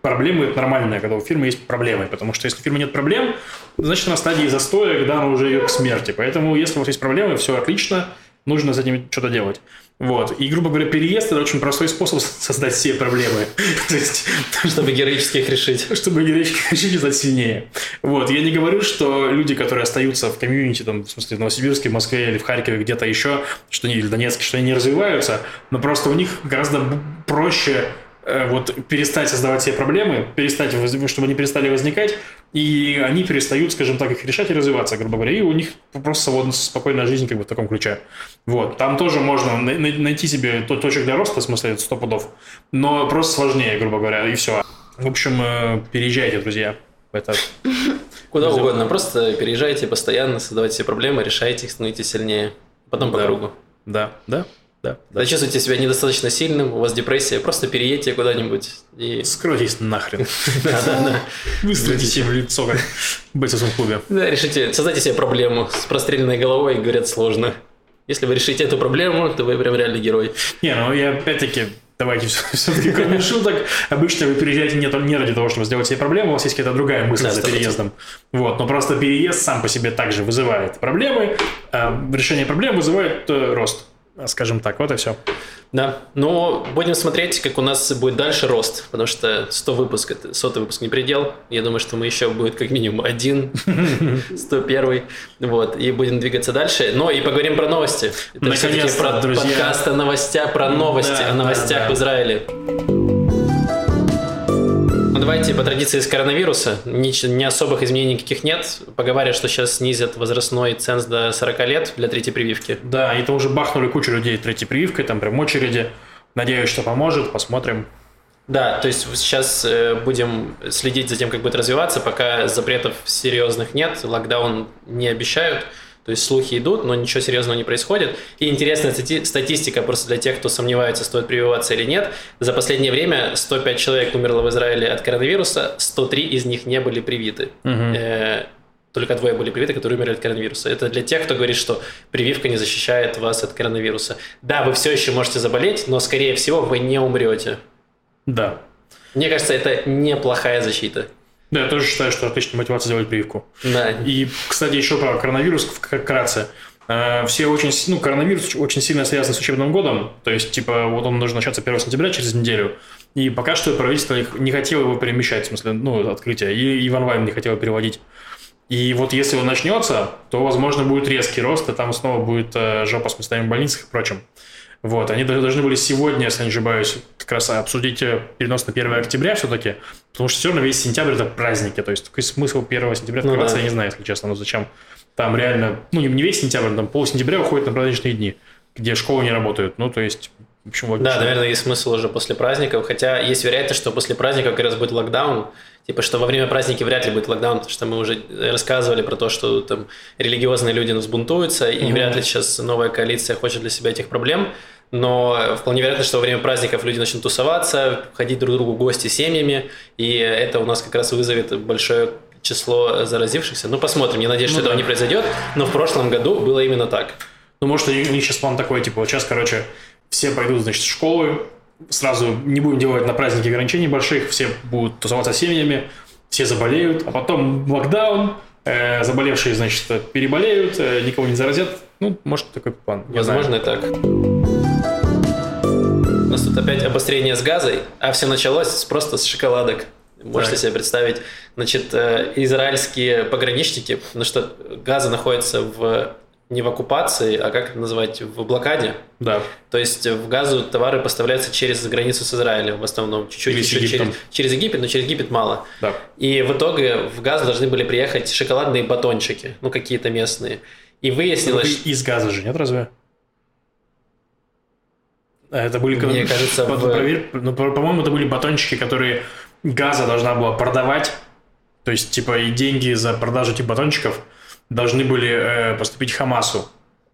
A: проблемы – это нормальное, когда у фирмы есть проблемы, потому что если у фирмы нет проблем, значит, на стадии застоя, когда она уже идет к смерти. Поэтому, если у вас есть проблемы, все отлично, нужно с этим что-то делать. Вот. И, грубо говоря, переезд – это очень простой способ создать все проблемы.
C: То есть, чтобы героически их решить.
A: Чтобы героически решить и стать сильнее. Вот. Я не говорю, что люди, которые остаются в комьюнити, там, в смысле, в Новосибирске, в Москве или в Харькове, где-то еще, что они, или в Донецке, что они не развиваются, но просто у них гораздо проще вот перестать создавать себе проблемы, перестать, чтобы они перестали возникать, и они перестают, скажем так, их решать и развиваться, грубо говоря, и у них просто вот спокойная жизнь как бы в таком ключе. Вот, там тоже можно найти себе точек для роста, в смысле, сто пудов, но просто сложнее, грубо говоря, и все. В общем, э, переезжайте, друзья. Это...
C: Куда угодно, просто переезжайте постоянно, создавайте себе проблемы, решайте их, становитесь сильнее. Потом по
A: да.
C: кругу.
A: Да, да, да.
C: да. чувствуете себя недостаточно сильным, у вас депрессия, просто переедьте куда-нибудь и...
A: Скройтесь нахрен. Выстрелите в лицо, как в бойцовском клубе.
C: Да, решите, создайте себе проблему с простреленной головой, говорят, сложно. Если вы решите эту проблему, то вы прям реальный герой.
A: Не, ну я опять-таки Давайте все-таки кроме шуток. Обычно вы переезжаете не, не ради того, чтобы сделать себе проблему, у вас есть какая-то другая мысль да, за переездом. Вот, но просто переезд сам по себе также вызывает проблемы. А решение проблем вызывает э, рост скажем так, вот и все.
C: Да, но будем смотреть, как у нас будет дальше рост, потому что 100 выпуск, это 100 выпуск не предел, я думаю, что мы еще будет как минимум один, 101, вот, и будем двигаться дальше, но и поговорим про новости. Это все-таки про друзья. подкаст о новостях, про новости, да, о новостях да, да. в Израиле. Ну, давайте по традиции с коронавируса. Ни, ни особых изменений никаких нет. Поговаривают, что сейчас снизят возрастной ценз до 40 лет для третьей прививки.
A: Да, они там уже бахнули кучу людей третьей прививкой, там прям очереди. Надеюсь, что поможет, посмотрим.
C: Да, то есть сейчас э, будем следить за тем, как будет развиваться, пока запретов серьезных нет, локдаун не обещают. То есть слухи идут, но ничего серьезного не происходит. И интересная стати- статистика просто для тех, кто сомневается, стоит прививаться или нет. За последнее время 105 человек умерло в Израиле от коронавируса, 103 из них не были привиты. Э, только двое были привиты, которые умерли от коронавируса. Это для тех, кто говорит, что прививка не защищает вас от коронавируса. Да, вы все еще можете заболеть, но, скорее всего, вы не умрете.
A: Да.
C: Мне кажется, это неплохая защита.
A: Да, я тоже считаю, что отличная мотивация сделать прививку.
C: Да.
A: И, кстати, еще про коронавирус вкратце. Э, Все очень, ну, коронавирус очень сильно связан с учебным годом, то есть, типа, вот он должен начаться 1 сентября через неделю, и пока что правительство не хотело его перемещать, в смысле, ну, открытие, и, и в онлайн не хотело переводить. И вот если он начнется, то, возможно, будет резкий рост, и там снова будет э, жопа с местами в больницах и прочим. Вот, они должны были сегодня, если не ошибаюсь, как раз обсудить перенос на 1 октября все-таки, потому что все равно весь сентябрь это праздники, то есть какой смысл 1 сентября
C: Ну
A: открываться,
C: да.
A: я не знаю, если честно, ну зачем. Там реально, ну не весь сентябрь, там пол сентября уходит на праздничные дни, где школы не работают, ну то есть, в общем, логично.
C: Да, наверное, есть смысл уже после праздников. Хотя есть вероятность, что после праздников как раз будет локдаун. Типа, что во время праздники вряд ли будет локдаун, потому что мы уже рассказывали про то, что там религиозные люди взбунтуются, и вряд ли сейчас новая коалиция хочет для себя этих проблем. Но вполне вероятно, что во время праздников люди начнут тусоваться, ходить друг к другу в гости семьями, и это у нас как раз вызовет большое число заразившихся. Ну, посмотрим. Я надеюсь, что
A: Ну
C: этого
A: да.
C: не произойдет, но в прошлом году было именно так.
A: Ну, может, у них сейчас план такой, типа, вот сейчас, короче, все пойдут, значит, в школы, сразу не будем делать на праздники ограничений больших, все будут тусоваться с семьями, все заболеют, а потом локдаун, э, заболевшие, значит, переболеют, э, никого не заразят. Ну, может, такой план.
C: Возможно, и так. У нас тут опять обострение с газой, а все началось просто с шоколадок. Можете
A: Так.
C: себе представить, значит, э, израильские пограничники, потому что газа находится в не в оккупации, а как это называть, в блокаде.
A: Да.
C: То есть в газу товары поставляются через границу с Израилем в основном, чуть-чуть еще через, через Египет, но через Египет мало.
A: Да.
C: И в итоге в газ должны были приехать шоколадные батончики, ну какие-то местные. И выяснилось,
A: Из газа же, нет, разве? А Это были...
C: Мне кажется, в-
A: проверь, ну, по- по-моему, это были батончики, которые газа должна была продавать. То есть, типа, и деньги за продажу этих батончиков должны были э, поступить Хамасу.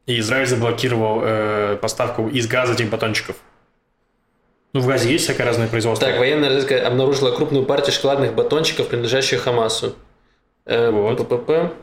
A: И Израиль заблокировал э, поставку из газа этих батончиков. Ну, в газе есть всякое разное производство.
C: Так, военная разведка обнаружила крупную партию шоколадных батончиков, принадлежащих Хамасу. Э,
A: Вот.
C: ППП.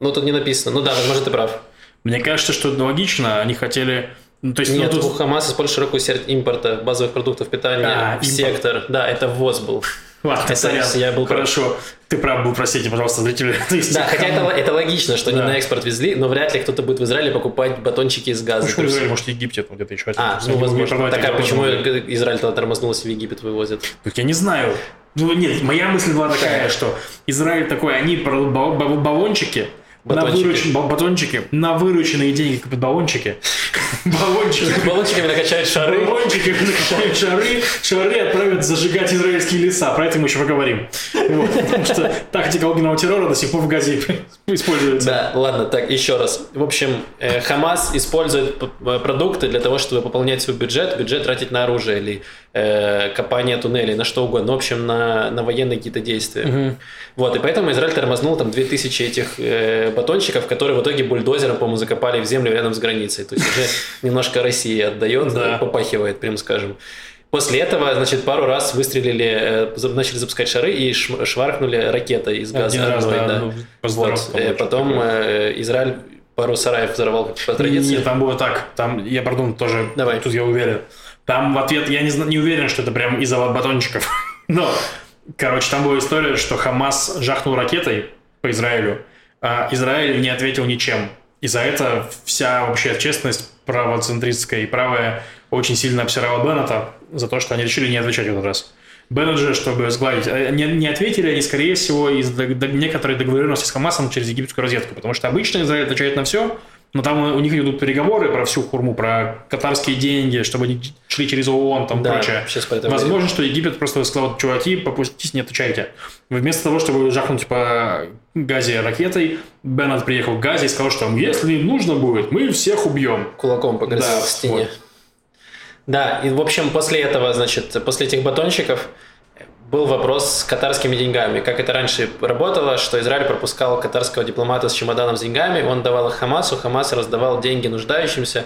C: Ну, тут не написано. Ну да, возможно, ты прав.
A: Мне кажется, что это логично. Они хотели... Ну, то есть, ну,
C: Нет,
A: тут-
C: у Хамаса использует широкую сеть импорта базовых продуктов питания
A: А,
C: в
A: импорт.
C: сектор. Да, это ввоз был.
A: Ладно,
C: Это
A: сорян.
C: я был прав.
A: Хорошо. Ты прав был, простите, пожалуйста, зрители.
C: Да, хотя это, это логично, что они
A: Да.
C: на экспорт везли, но вряд ли кто-то будет в Израиле покупать батончики из газа.
A: Почему Израиль, может, Египте, там где-то еще.
C: А, ну, возможно. Так, а почему Израиль тогда тормознулся в Египет вывозят?
A: Так я не знаю. Ну, нет, моя мысль была такая, что Израиль такой, они баллончики,
C: Батончики.
A: выручен- бал- батончики, на вырученные деньги купят баллончики. Баллончики.
C: Баллончиками накачают шары.
A: Баллончики накачают шары, шары отправят зажигать израильские леса. Про это мы еще поговорим. Вот, потому что тактика огненного террора до сих пор в Газе используется.
C: Да, ладно, так, еще раз. В общем, э, Хамас использует э, продукты для того, чтобы пополнять свой бюджет, бюджет тратить на оружие или э, копание туннелей, на что угодно, в общем, на, на военные какие-то действия. Вот, и поэтому Израиль тормознул там 2000 этих э, батончиков, которые в итоге бульдозером, по-моему, закопали в землю рядом с границей. То есть уже немножко России отдает,
A: Да.
C: э, попахивает, прям скажем. После этого, значит, пару раз выстрелили, э, начали запускать шары и шваркнули ракетой из газа.
A: Один раз, да,
C: да.
A: ну,
C: Вот, э, Потом
A: такое.
C: Израиль пару сараев взорвал по традиции.
A: Нет, там было так. Там, я, пардон, тоже,
C: Давай.
A: тут я уверен. Там в ответ, я не, не уверен, что это прям из-за батончиков. Но, короче, там была история, что Хамас жахнул ракетой по Израилю, а Израиль не ответил ничем. И за это вся вообще честность правоцентристская и правая очень сильно обсирала Беннета за то, что они решили не отвечать в этот раз. Беннет же, чтобы сгладить, э, не, не ответили они, скорее всего, из дог- дог- некоторой договоренности с Хамасом через египетскую разведку, потому что обычно Израиль отвечает на все, но там у них идут переговоры про всю хурму, про катарские деньги, чтобы они шли через ООН, там
C: Да,
A: прочее. Возможно,
C: говорим.
A: что Египет просто сказал, чуваки, попуститесь, не отвечайте. Вместо того, чтобы жахнуть по Газе ракетой, Беннет приехал к Газе и сказал, что если нужно будет, мы всех убьем.
C: Кулаком погрозил
A: Да,
C: стене.
A: вот.
C: Да, и в общем после этого, значит, после этих батончиков был вопрос с катарскими деньгами. Как это раньше работало, что Израиль пропускал катарского дипломата с чемоданом с деньгами, он давал их Хамасу, Хамас раздавал деньги нуждающимся.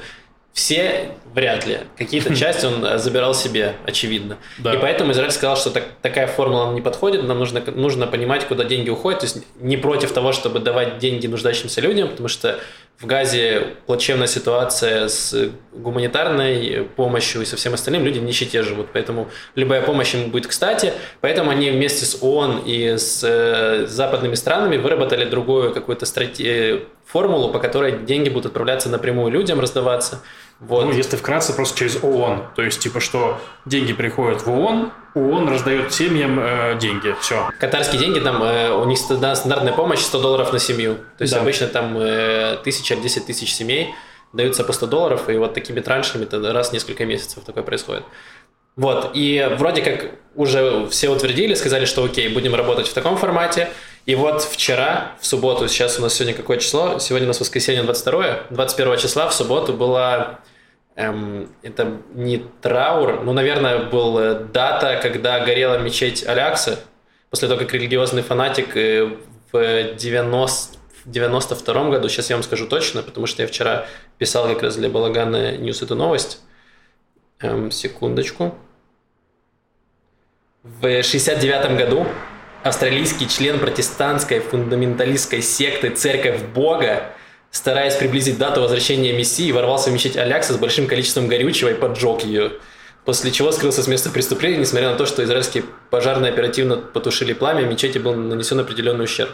C: Все вряд ли. Какие-то части он э, забирал себе, очевидно.
A: Да.
C: И поэтому Израиль сказал, что так- такая формула нам не подходит, нам нужно, нужно понимать, куда деньги уходят. То есть не против того, чтобы давать деньги нуждающимся людям, потому что в Газе плачевная ситуация с гуманитарной помощью и со всем остальным, люди в нищете живут, поэтому любая помощь им будет кстати, поэтому они вместе с ООН и с э, западными странами выработали другую какую-то страте- формулу, по которой деньги будут отправляться напрямую людям, раздаваться. Вот.
A: Ну, если вкратце, просто через ООН. То есть, типа, что деньги приходят в ООН, ООН раздает семьям э, деньги. Все.
C: Катарские деньги, там э, у них ста- стандартная помощь 100 долларов на семью. То есть
A: Да.
C: обычно там э, тысяча, 10 тысяч семей даются по 100 долларов, и вот такими траншами это раз в несколько месяцев такое происходит. Вот, и вроде как уже все утвердили, сказали, что окей, будем работать в таком формате. И вот вчера, в субботу, сейчас у нас сегодня какое число? Сегодня у нас воскресенье 22 21 числа, в субботу была Эм, это не траур, ну, наверное, была дата, когда горела мечеть Аль-Акса, после того, как религиозный фанатик э, в 90, в 92 году, сейчас я вам скажу точно, потому что я вчера писал как раз для Балагана News эту новость. Эм, секундочку. В 69 году австралийский член протестантской фундаменталистской секты «Церковь Бога» стараясь приблизить дату возвращения Мессии, ворвался в мечеть Алякса с большим количеством горючего и поджег ее. После чего скрылся с места преступления, несмотря на то, что израильские пожарные оперативно потушили пламя, мечети был нанесен определенный ущерб.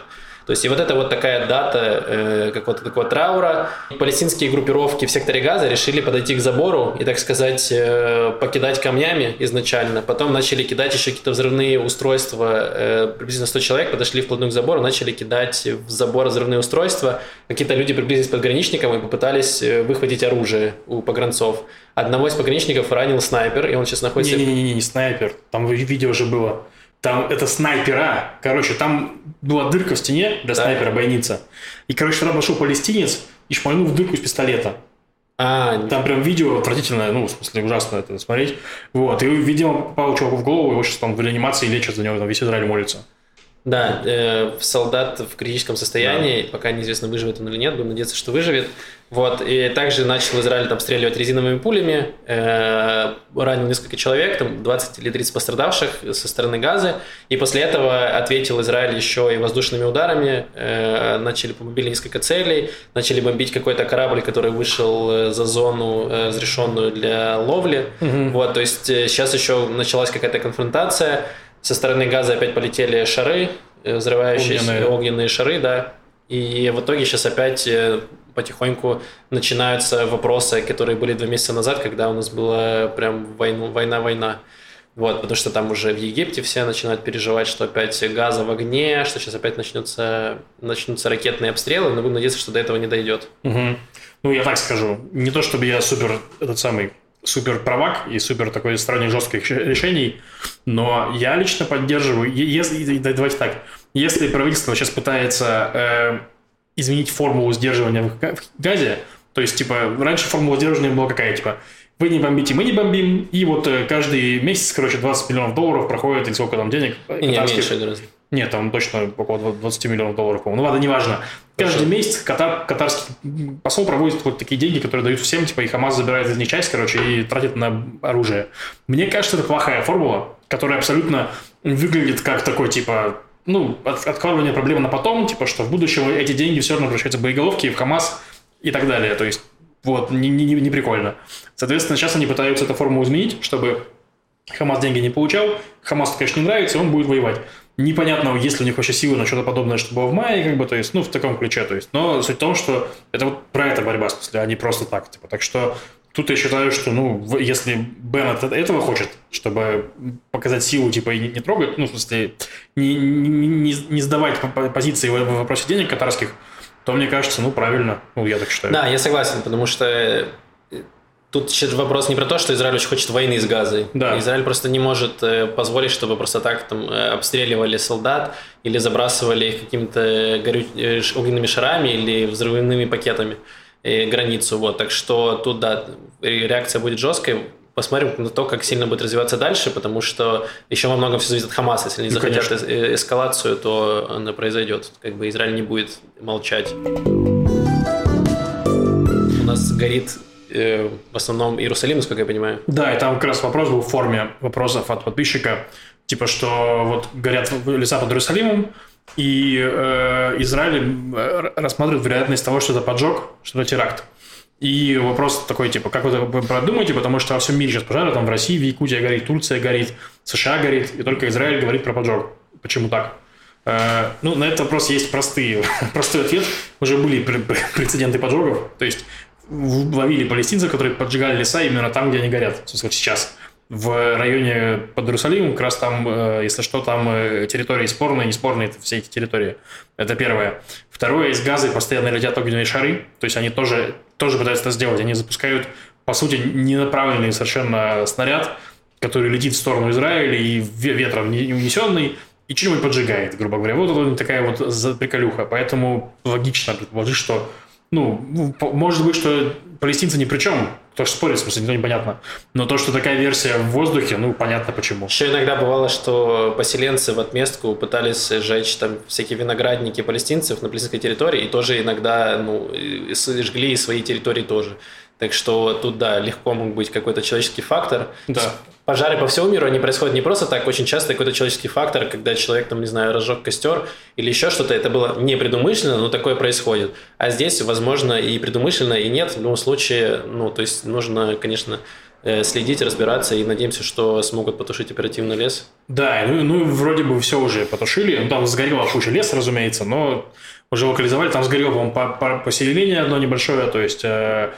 C: То есть и вот это вот такая дата э, какого-то такого траура. Палестинские группировки в секторе Газа решили подойти к забору и, так сказать, э, покидать камнями изначально. Потом начали кидать еще какие-то взрывные устройства. Э, приблизительно 100 человек подошли вплотную к забору, начали кидать в забор взрывные устройства. Какие-то люди приблизились к пограничникам и попытались э, выхватить оружие у погранцов. Одного из пограничников ранил снайпер, и он сейчас находится...
A: Не-не-не, не снайпер. Там ви- видео уже было. Там это снайпера. Короче, там была дырка в стене для
C: Да.
A: снайпера, бойница. И, короче, туда пошел палестинец и шмальнул в дырку из пистолета.
C: А,
A: Там прям видео отвратительное, ну, в смысле, ужасно это смотреть. Вот. И, видимо, попал чуваку в голову, его сейчас там в реанимации лечат за него, там весь Израиль молится.
C: Да, э, солдат в критическом состоянии, пока неизвестно, выживет он или нет, будем надеяться, что выживет. Вот, и также начал Израиль там стреливать резиновыми пулями, э, ранил несколько человек, там 20 или 30 пострадавших со стороны Газы, и после этого ответил Израиль еще и воздушными ударами, э, начали побомбили несколько целей, начали бомбить какой-то корабль, который вышел э, за зону, э, разрешенную для ловли. Вот, то есть э, сейчас еще началась какая-то конфронтация, со стороны газа опять полетели шары, э, взрывающиеся
A: Огненные.
C: огненные, шары, да. И в итоге сейчас опять э, потихоньку начинаются вопросы, которые были два месяца назад, когда у нас была прям война-война. Вот, потому что там уже в Египте все начинают переживать, что опять газа в огне, что сейчас опять начнутся, начнутся ракетные обстрелы, но будем надеяться, что до этого не дойдет.
A: Мгм. Ну, я так скажу. Не то, чтобы я супер, этот самый, супер правак и супер такой сторонник жестких решений, но я лично поддерживаю, если, давайте так, если правительство сейчас пытается э, изменить формулу сдерживания в, га- в газе, то есть, типа, раньше формула сдерживания была какая, типа, вы не бомбите, мы не бомбим, и вот э, каждый месяц, короче, 20 миллионов долларов проходит, или сколько там денег,
C: И не
A: катарских.
C: меньше.
A: Нет, там точно около 20 миллионов долларов, по-моему. Ну ладно, неважно. Каждый месяц Катар, катарский посол проводит вот такие деньги, которые дают всем, типа, и ХАМАС забирает из них часть, короче, и тратит на оружие. Мне кажется, это плохая формула, которая абсолютно выглядит как такой, типа, ну, от- откладывание проблемы на потом, типа, что в будущем эти деньги все равно превращаются в боеголовки, в ХАМАС и так далее. То есть, вот, не, не, не прикольно. Соответственно, сейчас они пытаются эту формулу изменить, чтобы Хамас деньги не получал, Хамасу, конечно, не нравится, и он будет воевать. Непонятно, есть ли у них вообще силы на что-то подобное, что было в мае, как бы, то есть, ну, в таком ключе, то есть. Но суть в том, что это вот про это борьба, в смысле, а не просто так, типа. Так что тут я считаю, что, ну, если Беннет этого хочет, чтобы показать силу, типа, и не, не трогать, ну, в смысле, не, не, не- сдавать по- по- позиции в вопросе денег катарских, то мне кажется, ну, правильно. Ну, я так считаю.
C: Да, я согласен, потому что тут сейчас вопрос не про то, что Израиль очень хочет войны с Газой.
A: Да.
C: Израиль просто не может э, позволить, чтобы просто так там э, обстреливали солдат или забрасывали их какими-то горю... э, ш- огненными шарами или взрывными пакетами границу. Вот. Так что тут, да, ре- реакция будет жесткой. Посмотрим на то, как сильно будет развиваться дальше, потому что еще во многом все зависит от Хамаса. Если они
A: Ну,
C: захотят
A: конечно.
C: эс- эскалацию, то она произойдет. Как бы Израиль не будет молчать. У нас горит в основном Иерусалим, насколько я понимаю.
A: Да, и там как раз вопрос был в форме вопросов от подписчика, типа, что вот горят леса под Иерусалимом, и э, Израиль э, рассматривает вероятность того, что это поджог, что это теракт. И вопрос такой, типа, как вы это продумаете, потому что во всем мире сейчас пожары, там в России, в Якутии горит, Турция горит, США горит, и только Израиль говорит про поджог. Почему так? Э, Ну, на этот вопрос есть простые, простой ответ. Уже были пр- пр- прецеденты поджогов. То есть ловили палестинцев, которые поджигали леса именно там, где они горят. Вот сейчас. В районе под Иерусалимом, как раз там, э, если что, там э, территории спорные, не спорные, это все эти территории. Это первое. Второе, из газы постоянно летят огненные шары. То есть они тоже, тоже пытаются это сделать. Они запускают, по сути, ненаправленный совершенно снаряд, который летит в сторону Израиля и ве- ветром не не унесенный, и что-нибудь поджигает, грубо говоря. Вот это такая вот приколюха. Поэтому логично предположить, что ну, ну, может быть, что палестинцы ни при чем, кто ж спорит, в смысле, никто непонятно. Но то, что такая версия в воздухе, ну, понятно почему.
C: Еще иногда бывало, что поселенцы в отместку пытались сжечь там всякие виноградники палестинцев на палестинской территории, и тоже иногда ну, жгли и свои территории тоже. Так что тут, да, легко мог быть какой-то человеческий фактор.
A: Да.
C: Пожары по всему миру, они происходят не просто так, очень часто какой-то человеческий фактор, когда человек, там, не знаю, разжег костер или еще что-то, это было не предумышленно, но такое происходит. А здесь, возможно, и предумышленно, и нет. В любом случае, ну, то есть нужно, конечно, э, следить, разбираться, и надеемся, что смогут потушить оперативно лес.
A: Да, ну, ну вроде бы все уже потушили. Ну, там сгорела куча леса, разумеется, но уже локализовали. Там сгорело, по-моему, по- по- поселение одно небольшое. То есть э,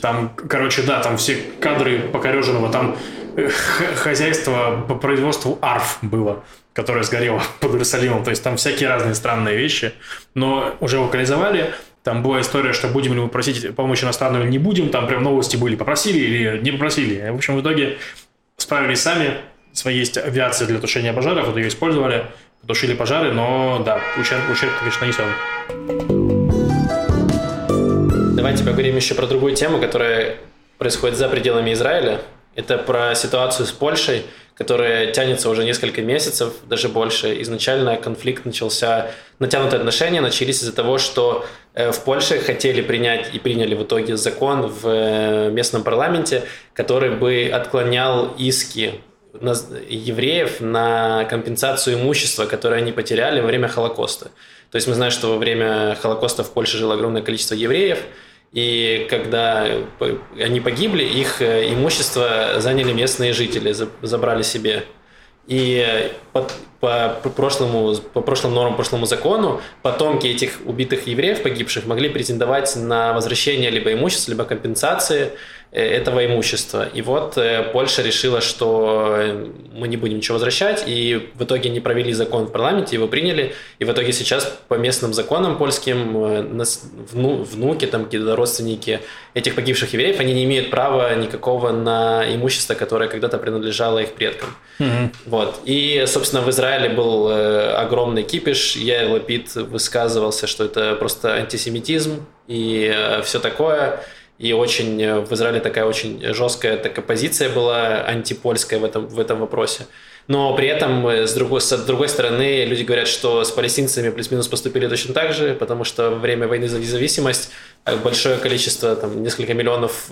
A: там, короче, да, там все кадры покореженного. Там э, хозяйство по производству арф было которое сгорело под Иерусалимом. То есть там всякие разные странные вещи. Но уже локализовали. Там была история, что будем ли мы просить помощь иностранную или не будем. Там прям новости были, попросили или не попросили. В общем, в итоге справились сами. Своей есть авиация для тушения пожаров, вот ее использовали, потушили пожары, но да, ущерб, ущерб конечно, нанесен.
C: Давайте поговорим еще про другую тему, которая происходит за пределами Израиля. Это про ситуацию с Польшей, которая тянется уже несколько месяцев, даже больше. Изначально конфликт начался, натянутые отношения начались из-за того, что э, в Польше хотели принять и приняли в итоге закон в э, местном парламенте, который бы отклонял иски евреев на компенсацию имущества, которое они потеряли во время Холокоста. То есть мы знаем, что во время Холокоста в Польше жило огромное количество евреев, и когда они погибли, их э, имущество заняли местные жители, за- забрали себе. И э, по, по- по прошлому, по прошлым нормам, прошлому закону потомки этих убитых евреев, погибших, могли претендовать на возвращение либо имущества, либо компенсации этого имущества. И вот э, Польша решила, что э, мы не будем ничего возвращать, и в итоге не провели закон в парламенте, его приняли, и в итоге сейчас по местным законам польским э, нас- вну- внуки, там какие-то родственники этих погибших евреев, они не имеют права никакого на имущество, которое когда-то принадлежало их предкам. Вот. И, собственно, в Израиле был э, огромный кипиш. Я Лапид высказывался, что это просто антисемитизм и все такое. И очень э, в Израиле такая очень жесткая такая позиция была антипольская в этом, в этом вопросе. Но при этом, э, с другой, с другой стороны, люди говорят, что с палестинцами плюс-минус поступили точно так же, потому что во время войны за независимость э, большое количество, там, несколько миллионов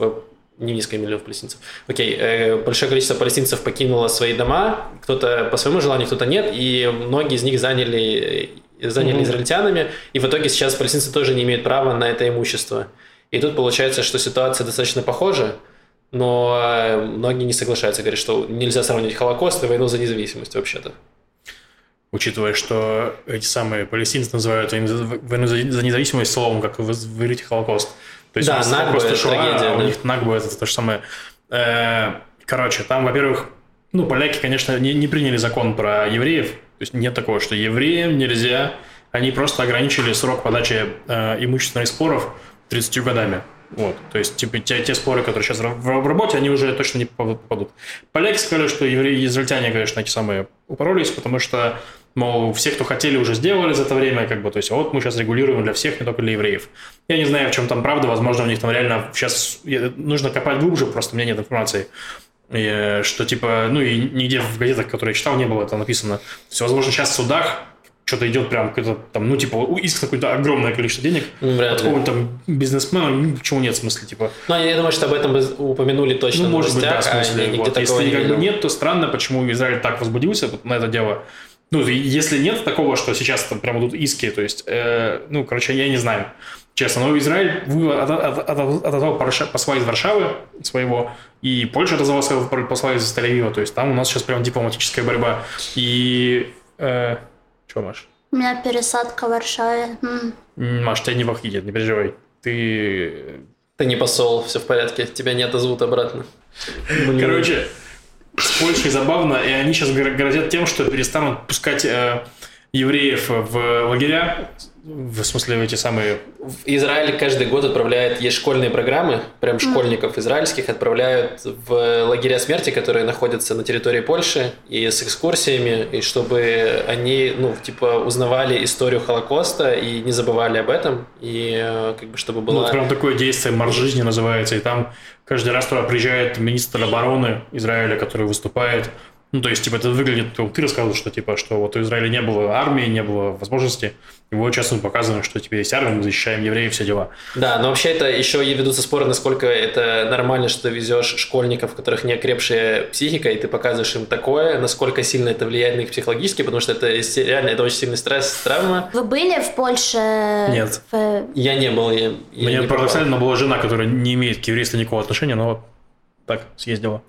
C: не несколько миллионов палестинцев. Окей, э, большое количество палестинцев покинуло свои дома, кто-то по своему желанию, кто-то нет, и многие из них заняли, заняли
A: Мгм.
C: израильтянами, и в итоге сейчас палестинцы тоже не имеют права на это имущество. И тут получается, что ситуация достаточно похожа, но э, многие не соглашаются, говорят, что нельзя сравнивать Холокост и войну за независимость вообще-то.
A: Учитывая, что эти самые палестинцы называют войну за- независимость словом, как вы говорите, Холокост. То есть
C: Да,
A: у нас
C: Накба
A: Холокост
C: это
A: Шоа,
C: трагедия,
A: а у
C: да.
A: них Нагба это то же самое. Э, Короче, там, во-первых, ну, поляки, конечно, не, не приняли закон про евреев. То есть нет такого, что евреям нельзя они просто ограничили срок подачи э, имущественных споров 30 годами. Вот, то есть, типа, те, те споры, которые сейчас в, в работе, они уже точно не попадут. Поляки сказали, что евреи израильтяне, конечно, эти самые упоролись, потому что, мол, все, кто хотели, уже сделали за это время, как бы, то есть, вот мы сейчас регулируем для всех, не только для евреев. Я не знаю, в чем там правда, возможно, у них там реально сейчас нужно копать глубже, просто у меня нет информации. И, что типа, ну и нигде в газетах, которые я читал, не было это написано. Есть, возможно, сейчас в судах что-то идет прям какой-то там, ну, типа, иск какое-то огромное количество денег.
C: Вряд
A: от какого-то там бизнесмена, ну, почему нет в смысле, типа.
C: Ну, я думаю, что об этом упомянули точно
A: ну, может быть, да, в
C: а
A: смысле.
C: нигде
A: вот. Если
C: не
A: как бы нет, то странно, почему Израиль так возбудился на это дело. Ну, если нет такого, что сейчас там прямо тут иски, то есть, э, ну, короче, я не знаю. Честно, но Израиль отозвал посла из Варшавы своего, и Польша отозвала своего посла из Тель-Авива, то есть там у нас сейчас прям дипломатическая борьба. И... Э, что, Маш?
D: У меня пересадка в Варшаве.
A: Маш, тебя не похитят, не переживай. Ты...
C: Ты не посол, все в порядке, тебя не отозовут обратно.
A: Короче, с Польшей забавно, и они сейчас гро- грозят тем, что перестанут пускать э, евреев в лагеря, в смысле эти самые...
C: В Израиль каждый год отправляет, есть школьные программы, прям школьников израильских отправляют в лагеря смерти, которые находятся на территории Польши, и с экскурсиями, и чтобы они, ну, типа, узнавали историю Холокоста и не забывали об этом, и э, как бы чтобы
A: Ну,
C: была...
A: это прям такое действие «Марш жизни» называется, и там каждый раз туда приезжает министр обороны Израиля, который выступает. Ну, то есть, типа, это выглядит, ну, ты рассказывал, что, типа, что вот у Израиля не было армии, не было возможности, и вот сейчас мы показываем, что теперь есть армия, мы защищаем евреев, все дела.
C: Да, но вообще это еще и ведутся споры, насколько это нормально, что ты везешь школьников, у которых не окрепшая психика, и ты показываешь им такое, насколько сильно это влияет на их психологически, потому что это реально это очень сильный стресс, травма.
D: Вы были в Польше?
A: Нет.
D: В-
C: Я не был, я, я
A: Мне
C: не
A: парадоксально была жена, которая не имеет к еврейству никакого отношения, но вот так съездила.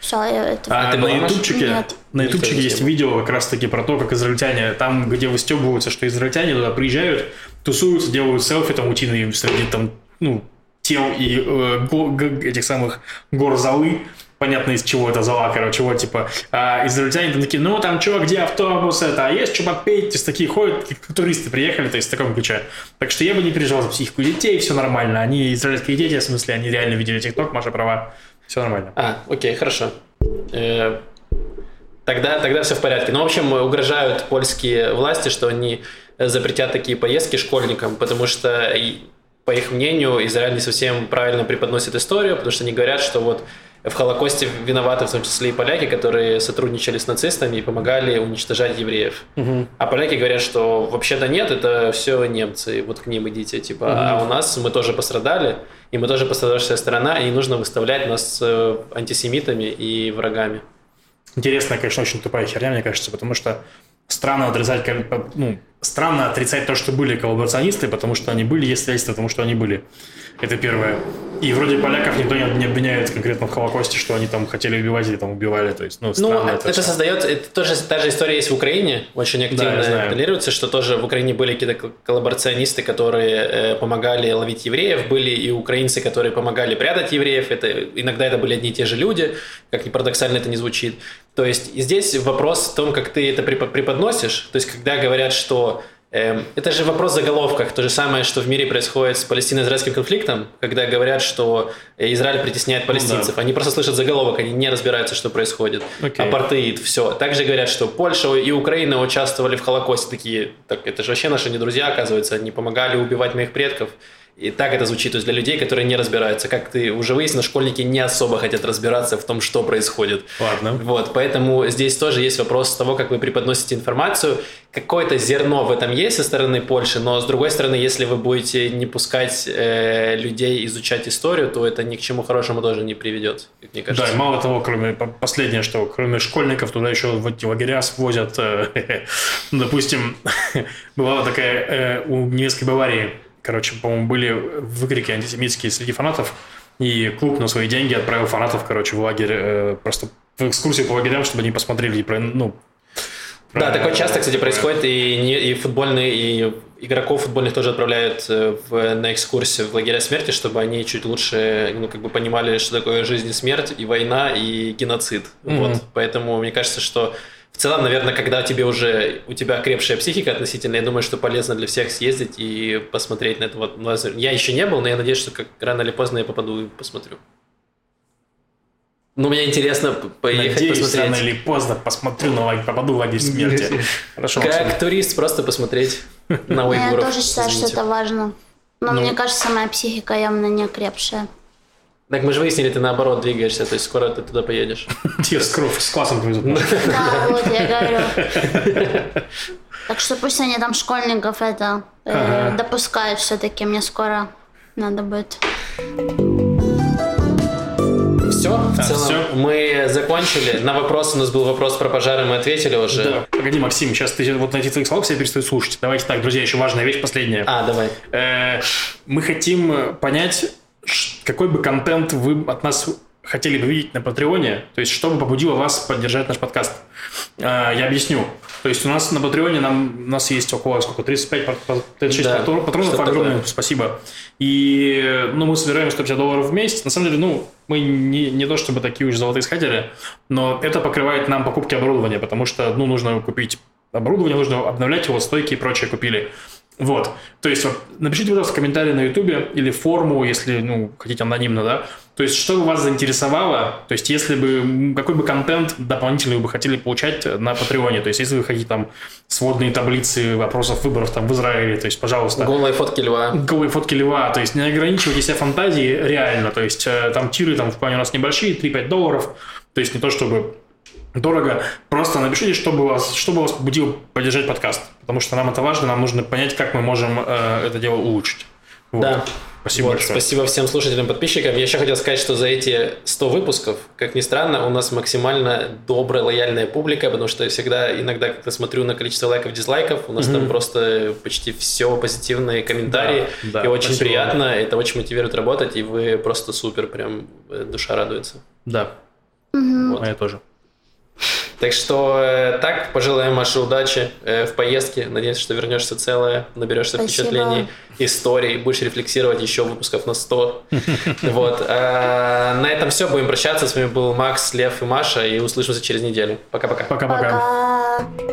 D: Всё, я это...
C: А, ты
A: на ютубчике,
D: Нет.
A: на ютубчике есть видео как раз таки про то, как израильтяне, там, где выстебываются, что израильтяне туда приезжают, тусуются, делают селфи там утиные среди там, ну, тел и э, го- этих самых гор золы, понятно из чего это зала, короче, вот типа, а израильтяне там такие, ну там что, где автобус, это, а есть что попеть, то есть такие ходят, как туристы приехали, то есть в таком ключе. Так что я бы не переживал за психику детей, все нормально, они израильские дети, в смысле, они реально видели ТикТок, Маша права, все нормально.
C: А, окей, хорошо. Э, Тогда, тогда все в порядке. Ну, в общем, угрожают польские власти, что они запретят такие поездки школьникам, потому что, по их мнению, Израиль не совсем правильно преподносит историю, потому что они говорят, что вот в Холокосте виноваты в том числе и поляки, которые сотрудничали с нацистами и помогали уничтожать евреев. А поляки говорят, что вообще-то нет, это все немцы, вот к ним идите, типа, а у нас мы тоже пострадали, и мы тоже пострадавшая сторона, и не нужно выставлять нас э, антисемитами и врагами.
A: Интересная, конечно, очень тупая херня, мне кажется, потому что странно отрицать, ну, странно отрицать то, что были коллаборационисты, потому что они были, есть свидетельства тому, что они были. Это первое. И вроде поляков никто не не обвиняет конкретно в Холокосте, что они там хотели убивать или там убивали. То есть, ну,
C: Ну, это,
A: всё.
C: создает, это тоже та же история есть в Украине, очень активно
A: я знаю.
C: моделируется, что тоже в Украине были какие-то кол- коллаборационисты, которые э, помогали ловить евреев, были и украинцы, которые помогали прятать евреев, это, иногда это были одни и те же люди, как ни парадоксально это не звучит. То есть и здесь вопрос в том, как ты это препо- преподносишь, то есть когда говорят, что Это же вопрос в заголовках. То же самое, что в мире происходит с палестино-израильским конфликтом, когда говорят, что э, Израиль притесняет палестинцев. Они просто слышат заголовок, они не разбираются, что происходит.
A: Окей.
C: Апартеид, все. Также говорят, что Польша и Украина участвовали в Холокосте. Такие, так это же вообще наши не друзья, оказывается. Они помогали убивать моих предков. И так это звучит, то есть для людей, которые не разбираются. Как ты уже выяснил, школьники не особо хотят разбираться в том, что происходит.
A: Ладно.
C: Вот, поэтому здесь тоже есть вопрос того, как вы преподносите информацию. Какое-то зерно в этом есть со стороны Польши, но с другой стороны, если вы будете не пускать э, людей изучать историю, то это ни к чему хорошему тоже не приведет, как мне кажется.
A: Да, и мало того, кроме по- последнее, что кроме школьников туда еще в эти лагеря свозят, э, допустим, бывала такая э, у немецкой Баварии, короче, по-моему, были выкрики антисемитские среди фанатов, и клуб на свои деньги отправил фанатов, короче, в лагерь, э, просто в экскурсию по лагерям, чтобы они посмотрели, и про- ну,
C: Да,
A: про-
C: такое часто, кстати,
A: про-
C: происходит, и, не- и футбольные, и игроков футбольных тоже отправляют э, в, на экскурсию в лагеря смерти, чтобы они чуть лучше, ну, как бы понимали, что такое жизнь и смерть, и война, и геноцид.
A: Мгм.
C: Вот, поэтому мне кажется, что целом, наверное, когда тебе уже, у тебя крепшая психика относительно, я думаю, что полезно для всех съездить и посмотреть на это. Вот, я еще не был, но я надеюсь, что как рано или поздно я попаду и посмотрю. Ну, мне интересно поехать
A: Надеюсь,
C: посмотреть.
A: рано или поздно посмотрю на лагерь, попаду в лагерь смерти. Хорошо,
C: Как
A: Максим.
C: турист просто посмотреть на
D: Ну, Я
C: уйгуров.
D: тоже считаю, что это важно. Но
A: Ну.
D: мне кажется, моя психика явно не крепшая.
C: Так мы же выяснили, ты наоборот двигаешься, то есть скоро ты туда поедешь.
A: Тебе с, классом повезут.
D: Да, вот я говорю. Так что пусть они там школьников это э, допускают все-таки. Мне скоро надо будет.
C: Все, в целом
A: всё.
C: мы закончили. На вопрос у нас был вопрос про пожары, мы ответили уже.
A: Да. Погоди, Максим, сейчас ты вот на этих твоих словах себя перестают слушать. Давайте так, друзья, еще важная вещь, последняя.
C: А, давай.
A: Э, Мы хотим понять, ш- какой бы контент вы от нас хотели бы видеть на Патреоне, то есть что бы побудило вас поддержать наш подкаст. Э, Я объясню. То есть у нас на Патреоне нам, у нас есть около сколько, 35, пат- пат- 36
C: Да,
A: патрон- патронов, огромное
C: такое.
A: спасибо. И ну, мы собираем 150 долларов в месяц. На самом деле, ну, мы не, не то чтобы такие уж золотоискатели, но это покрывает нам покупки оборудования, потому что, ну, нужно купить оборудование, нужно обновлять его, стойки и прочее купили. Вот. То есть, вот, напишите, пожалуйста, комментарий на Ютубе или форму, если, ну, хотите анонимно, да. То есть, что бы вас заинтересовало, то есть, если бы, какой бы контент дополнительный вы бы хотели получать на Патреоне, то есть, если вы хотите там сводные таблицы вопросов выборов там в Израиле, то есть, пожалуйста.
C: Голые фотки льва.
A: Голые фотки льва, то есть не ограничивайте себя фантазией реально, то есть э, там тиры там в плане у нас небольшие, 3-5 долларов, то есть не то чтобы дорого, просто напишите, что бы вас, что бы вас побудило поддержать подкаст, потому что нам это важно, нам нужно понять, как мы можем э, это дело улучшить. Вот.
C: Да.
A: Спасибо
C: Вот,
A: большое.
C: спасибо всем слушателям, подписчикам. Я еще хотел сказать, что за эти 100 выпусков, как ни странно, у нас максимально добрая, лояльная публика, потому что я всегда, иногда, когда смотрю на количество лайков, дизлайков, у нас там просто почти все позитивные комментарии,
A: Да, да,
C: и очень
A: спасибо
C: приятно, это очень мотивирует работать, и вы просто супер, прям э, душа радуется.
A: Да,
C: Вот.
A: моя тоже.
C: Так что э, так, пожелаем Маше удачи э, в поездке. Надеемся, что вернешься целая, наберешься
D: Спасибо.
C: впечатлений, историй, будешь рефлексировать еще выпусков на 100. Вот. А, На этом все. Будем прощаться. С вами был Макс, Лев и Маша. И услышимся через неделю. Пока-пока.
A: Пока-пока.
D: Пока.